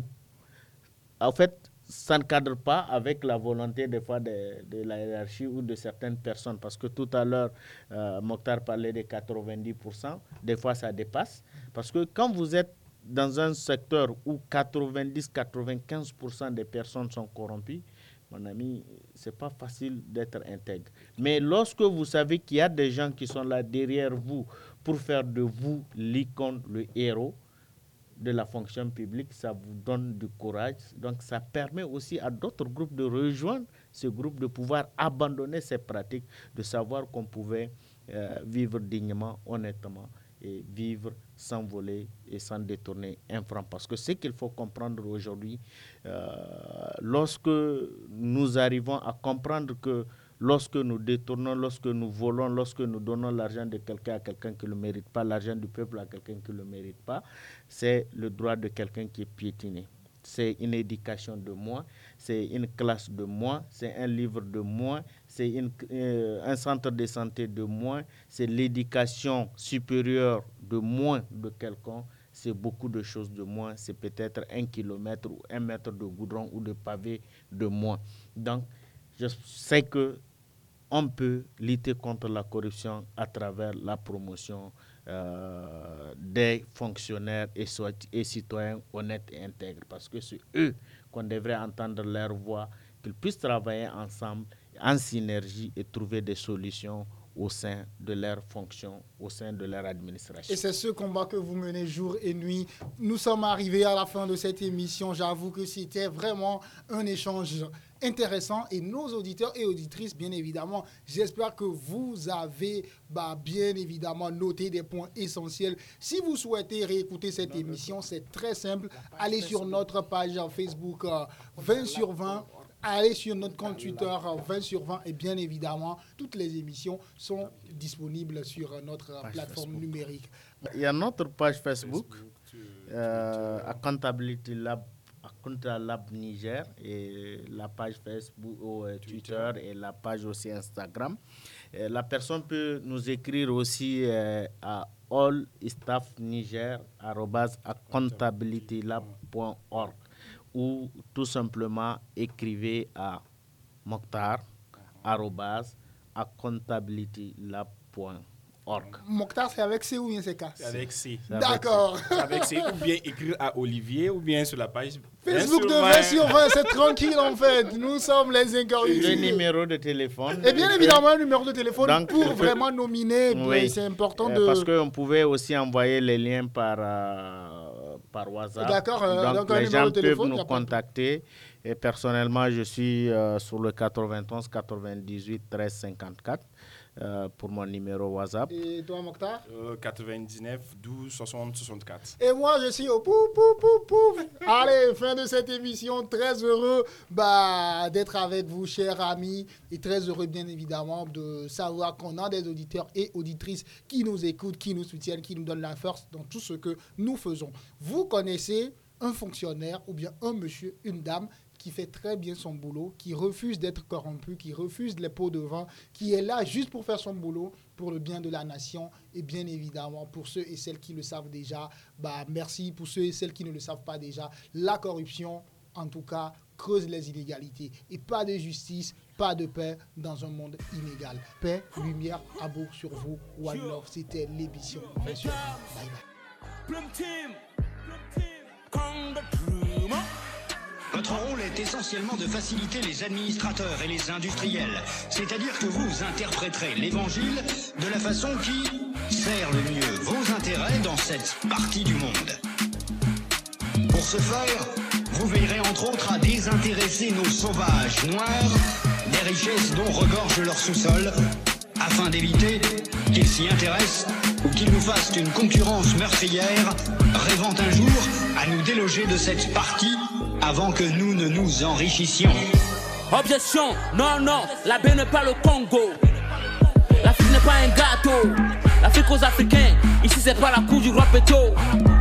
en fait, ça ne cadre pas avec la volonté des fois de, de, la hiérarchie ou de certaines personnes. Parce que tout à l'heure, euh, Mokhtar parlait de 90%. Des fois, ça dépasse. Parce que quand vous êtes dans un secteur où 90-95% des personnes sont corrompues, mon ami, c'est pas facile d'être intègre. Mais lorsque vous savez qu'il y a des gens qui sont là derrière vous pour faire de vous l'icône, le héros de la fonction publique, ça vous donne du courage. Donc ça permet aussi à d'autres groupes de rejoindre ce groupe, de pouvoir abandonner ces pratiques, de savoir qu'on pouvait euh, vivre dignement, honnêtement et vivre sans voler et sans détourner un franc. Parce que ce qu'il faut comprendre aujourd'hui, euh, lorsque nous arrivons à comprendre que lorsque nous détournons, lorsque nous volons, lorsque nous donnons l'argent de quelqu'un à quelqu'un qui ne le mérite pas, l'argent du peuple à quelqu'un qui ne le mérite pas, c'est le droit de quelqu'un qui est piétiné c'est une éducation de moins, c'est une classe de moins, c'est un livre de moins, c'est euh, un centre de santé de moins, c'est l'éducation supérieure de moins de quelqu'un, c'est beaucoup de choses de moins, c'est peut-être un kilomètre ou un mètre de goudron ou de pavé de moins. Donc, je sais que on peut lutter contre la corruption à travers la promotion euh, des fonctionnaires et, et, citoyens honnêtes et intègres, parce que c'est eux qu'on devrait entendre leur voix, qu'ils puissent travailler ensemble en synergie et trouver des solutions au sein de leur fonction, au sein de leur administration. Et c'est ce combat que vous menez jour et nuit. Nous sommes arrivés à la fin de cette émission. J'avoue que c'était vraiment un échange intéressant. Et nos auditeurs et auditrices, bien évidemment, j'espère que vous avez bah, bien évidemment noté des points essentiels. Si vous souhaitez réécouter cette émission, c'est très simple. Allez sur notre page Facebook 20 euh, sur 20 allez sur notre compte Twitter 20 sur 20 et bien évidemment, toutes les émissions sont disponibles sur notre plateforme numérique. Il y a notre page Facebook, euh, Accountability Lab Lab Niger et la page Facebook ou euh, Twitter. et la page aussi Instagram. la personne peut nous écrire aussi euh, à allstaffniger.org ou tout simplement écrivez à Mokhtar Mokhtar, c'est avec C ou bien c'est K Avec C. D'accord. Avec C ou bien écrire à Olivier ou bien sur la page Facebook de 20 sur 20, c'est tranquille en fait. Nous sommes les incorrigibles. Le numéro de téléphone. Et bien évidemment, un numéro de téléphone pour vraiment nominer. Oui. C'est important euh, de. Parce qu'on pouvait aussi envoyer les liens par, euh, par WhatsApp. D'accord. Euh, donc, les gens peuvent nous contacter. Et personnellement, je suis sur le 91 98 13 54. Euh, pour mon numéro WhatsApp. Et toi, Mokhtar? 99 12 60 64. Et moi, je suis au pouf, pouf, pouf, pouf. Allez, fin de cette émission. Très heureux bah, d'être avec vous, chers amis. Et très heureux, bien évidemment, de savoir qu'on a des auditeurs et auditrices qui nous écoutent, qui nous soutiennent, qui nous donnent la force dans tout ce que nous faisons. Vous connaissez un fonctionnaire ou bien un monsieur, une dame qui fait très bien son boulot, qui refuse d'être corrompu, qui refuse les pots de vin, qui est là juste pour faire son boulot, pour le bien de la nation. Et bien évidemment, pour ceux et celles qui le savent déjà, bah, merci. Pour ceux et celles qui ne le savent pas déjà, la corruption, en tout cas, creuse les inégalités. Et pas de justice, pas de paix dans un monde inégal. Paix, lumière, amour sur vous. One Love, c'était l'émission. Bye bye. Votre rôle est essentiellement de faciliter les administrateurs et les industriels, c'est-à-dire que vous interpréterez l'évangile de la façon qui sert le mieux vos intérêts dans cette partie du monde. Pour ce faire, vous veillerez entre autres à désintéresser nos sauvages noirs des richesses dont regorge leur sous-sol, afin d'éviter qu'ils s'y intéressent ou qu'ils nous fassent une concurrence meurtrière, rêvant un jour à nous déloger de cette partie avant que nous ne nous enrichissions. Objection, non, non, la baie n'est pas le Congo. L'Afrique n'est pas un gâteau. L'Afrique aux Africains, ici c'est pas la cour du roi Péto.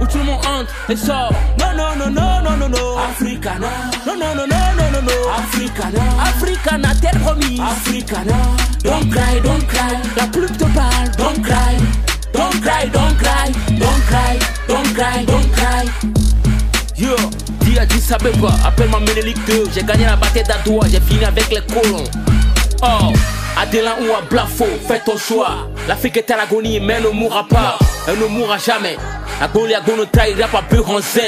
Où tout le monde entre et sort. Non, non, non, non, non, non, non. Africana. Non, non, non, non, non, non, non. Africana. Africana, terre promise. Africana. Don't cry, don't cry. La pluie te parle. Don't cry. Don't cry, don't cry. Don't cry, don't cry, don't cry. Appelle-moi Ménélique 2. J'ai gagné la bataille d'Adoua, j'ai fini avec les colons. Oh. Adélan ou à Blafo, fais ton choix. L'Afrique est à l'agonie, mais elle ne mourra pas. Elle ne mourra jamais. La Goliago ne trahira pas Buranzin.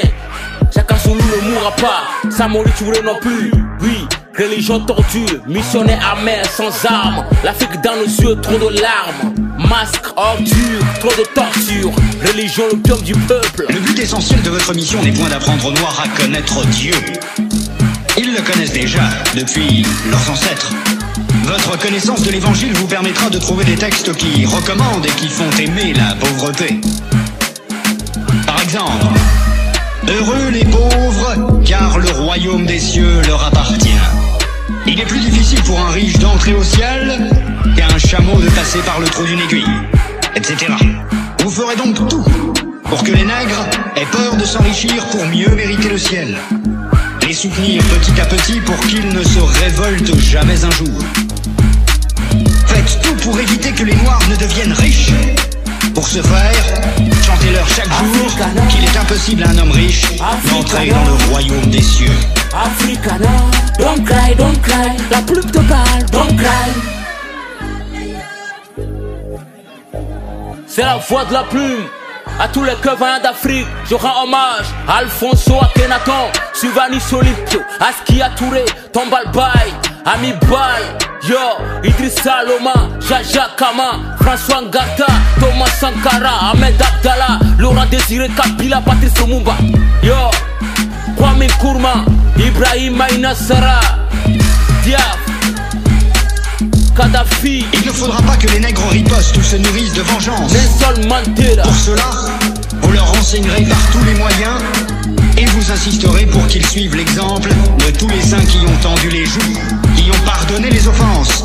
Chacun nous ne mourra pas. Samori Touré non plus. Oui, religion torture. Missionnaire amer, sans armes. L'Afrique dans nos yeux, trop de larmes. Masque, ordure, trop de torture. Religion, l'opium du peuple. Le but essentiel de votre mission n'est point d'apprendre aux Noirs à connaître Dieu. Ils le connaissent déjà depuis leurs ancêtres. Votre connaissance de l'évangile vous permettra de trouver des textes qui recommandent et qui font aimer la pauvreté. Par exemple, Heureux les pauvres, car le royaume des cieux leur appartient. Il est plus difficile pour un riche d'entrer au ciel qu'à un chameau de passer par le trou d'une aiguille, etc. Vous ferez donc tout pour que les nègres aient peur de s'enrichir pour mieux mériter le ciel. Les soutenir petit à petit pour qu'ils ne se révoltent jamais un jour. Faites tout pour éviter que les Noirs ne deviennent riches. Pour ce faire, chantez-leur chaque jour qu'il est impossible à un homme riche d'entrer dans le royaume des cieux. Don't cry, don't cry, la don't cry. C'est la voix de la plume. À tous les vaillants d'Afrique, je rends hommage à Alfonso Akhenaton, Sylvani Solipio, Askia Touré, Tombal Bay, Ami Bal, Yo, Idrissa Loma, Jaja Kama, François Ngata, Thomas Sankara, Ahmed Abdallah, Laurent Désiré Kabila, Patrice Lumumba. Yo, Kwame Nkrumah, Ibrahim Maïna Sara, Diab, Kadhafi. Il ne faudra pas que les nègres ripostent ou se nourrissent de vengeance. Nelson Mandela. Pour cela, vous leur renseignerez par tous les moyens et vous insisterez pour qu'ils suivent l'exemple de tous les saints qui ont tendu les joues, qui ont pardonné les offenses,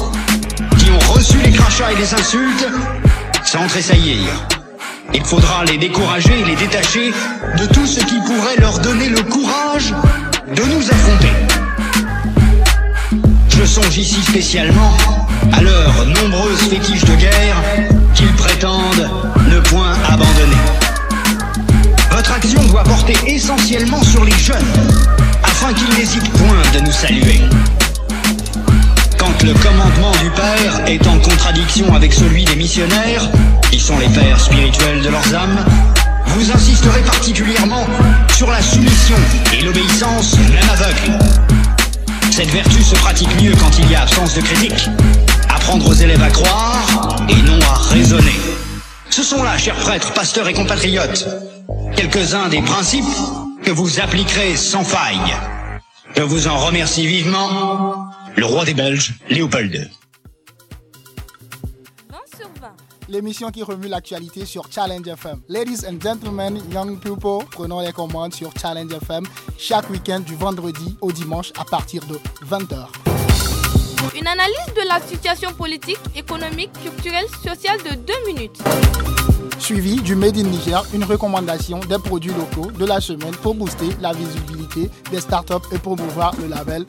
qui ont reçu les crachats et les insultes sans tressaillir. Il faudra les décourager et les détacher de tout ce qui pourrait leur donner le courage de nous affronter. Je songe ici spécialement à leurs nombreuses fétiches de guerre qu'ils prétendent ne point abandonner. Votre action doit porter essentiellement sur les jeunes, afin qu'ils n'hésitent point de nous saluer. Quand le commandement du Père est en contradiction avec celui des missionnaires, qui sont les pères spirituels de leurs âmes, vous insisterez particulièrement sur la soumission et l'obéissance, même aveugle. Cette vertu se pratique mieux quand il y a absence de critique. Apprendre aux élèves à croire et non à raisonner. Ce sont là, chers prêtres, pasteurs et compatriotes, quelques-uns des principes que vous appliquerez sans faille. Je vous en remercie vivement, le roi des Belges, Léopold. l'émission qui remue l'actualité sur Challenge FM. Ladies and gentlemen, young people, prenons les commandes sur Challenge FM chaque week-end du vendredi au dimanche à partir de 20h. Une analyse de la situation politique, économique, culturelle, sociale de 2 minutes. Suivi du Made in Niger, une recommandation des produits locaux de la semaine pour booster la visibilité des startups et promouvoir le label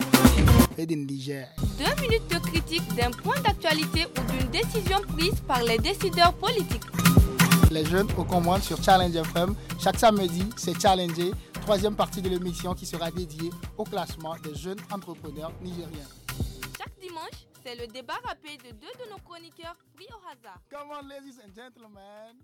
Made in Niger. Deux minutes de critique d'un point d'actualité ou d'une décision prise par les décideurs politiques. Les jeunes aux commandes sur Challenge FM. Chaque samedi, c'est Challenger, troisième partie de l'émission qui sera dédiée au classement des jeunes entrepreneurs nigériens. Dimanche, c'est le débat rapide de deux de nos chroniqueurs pris au hasard. Come on, ladies and gentlemen.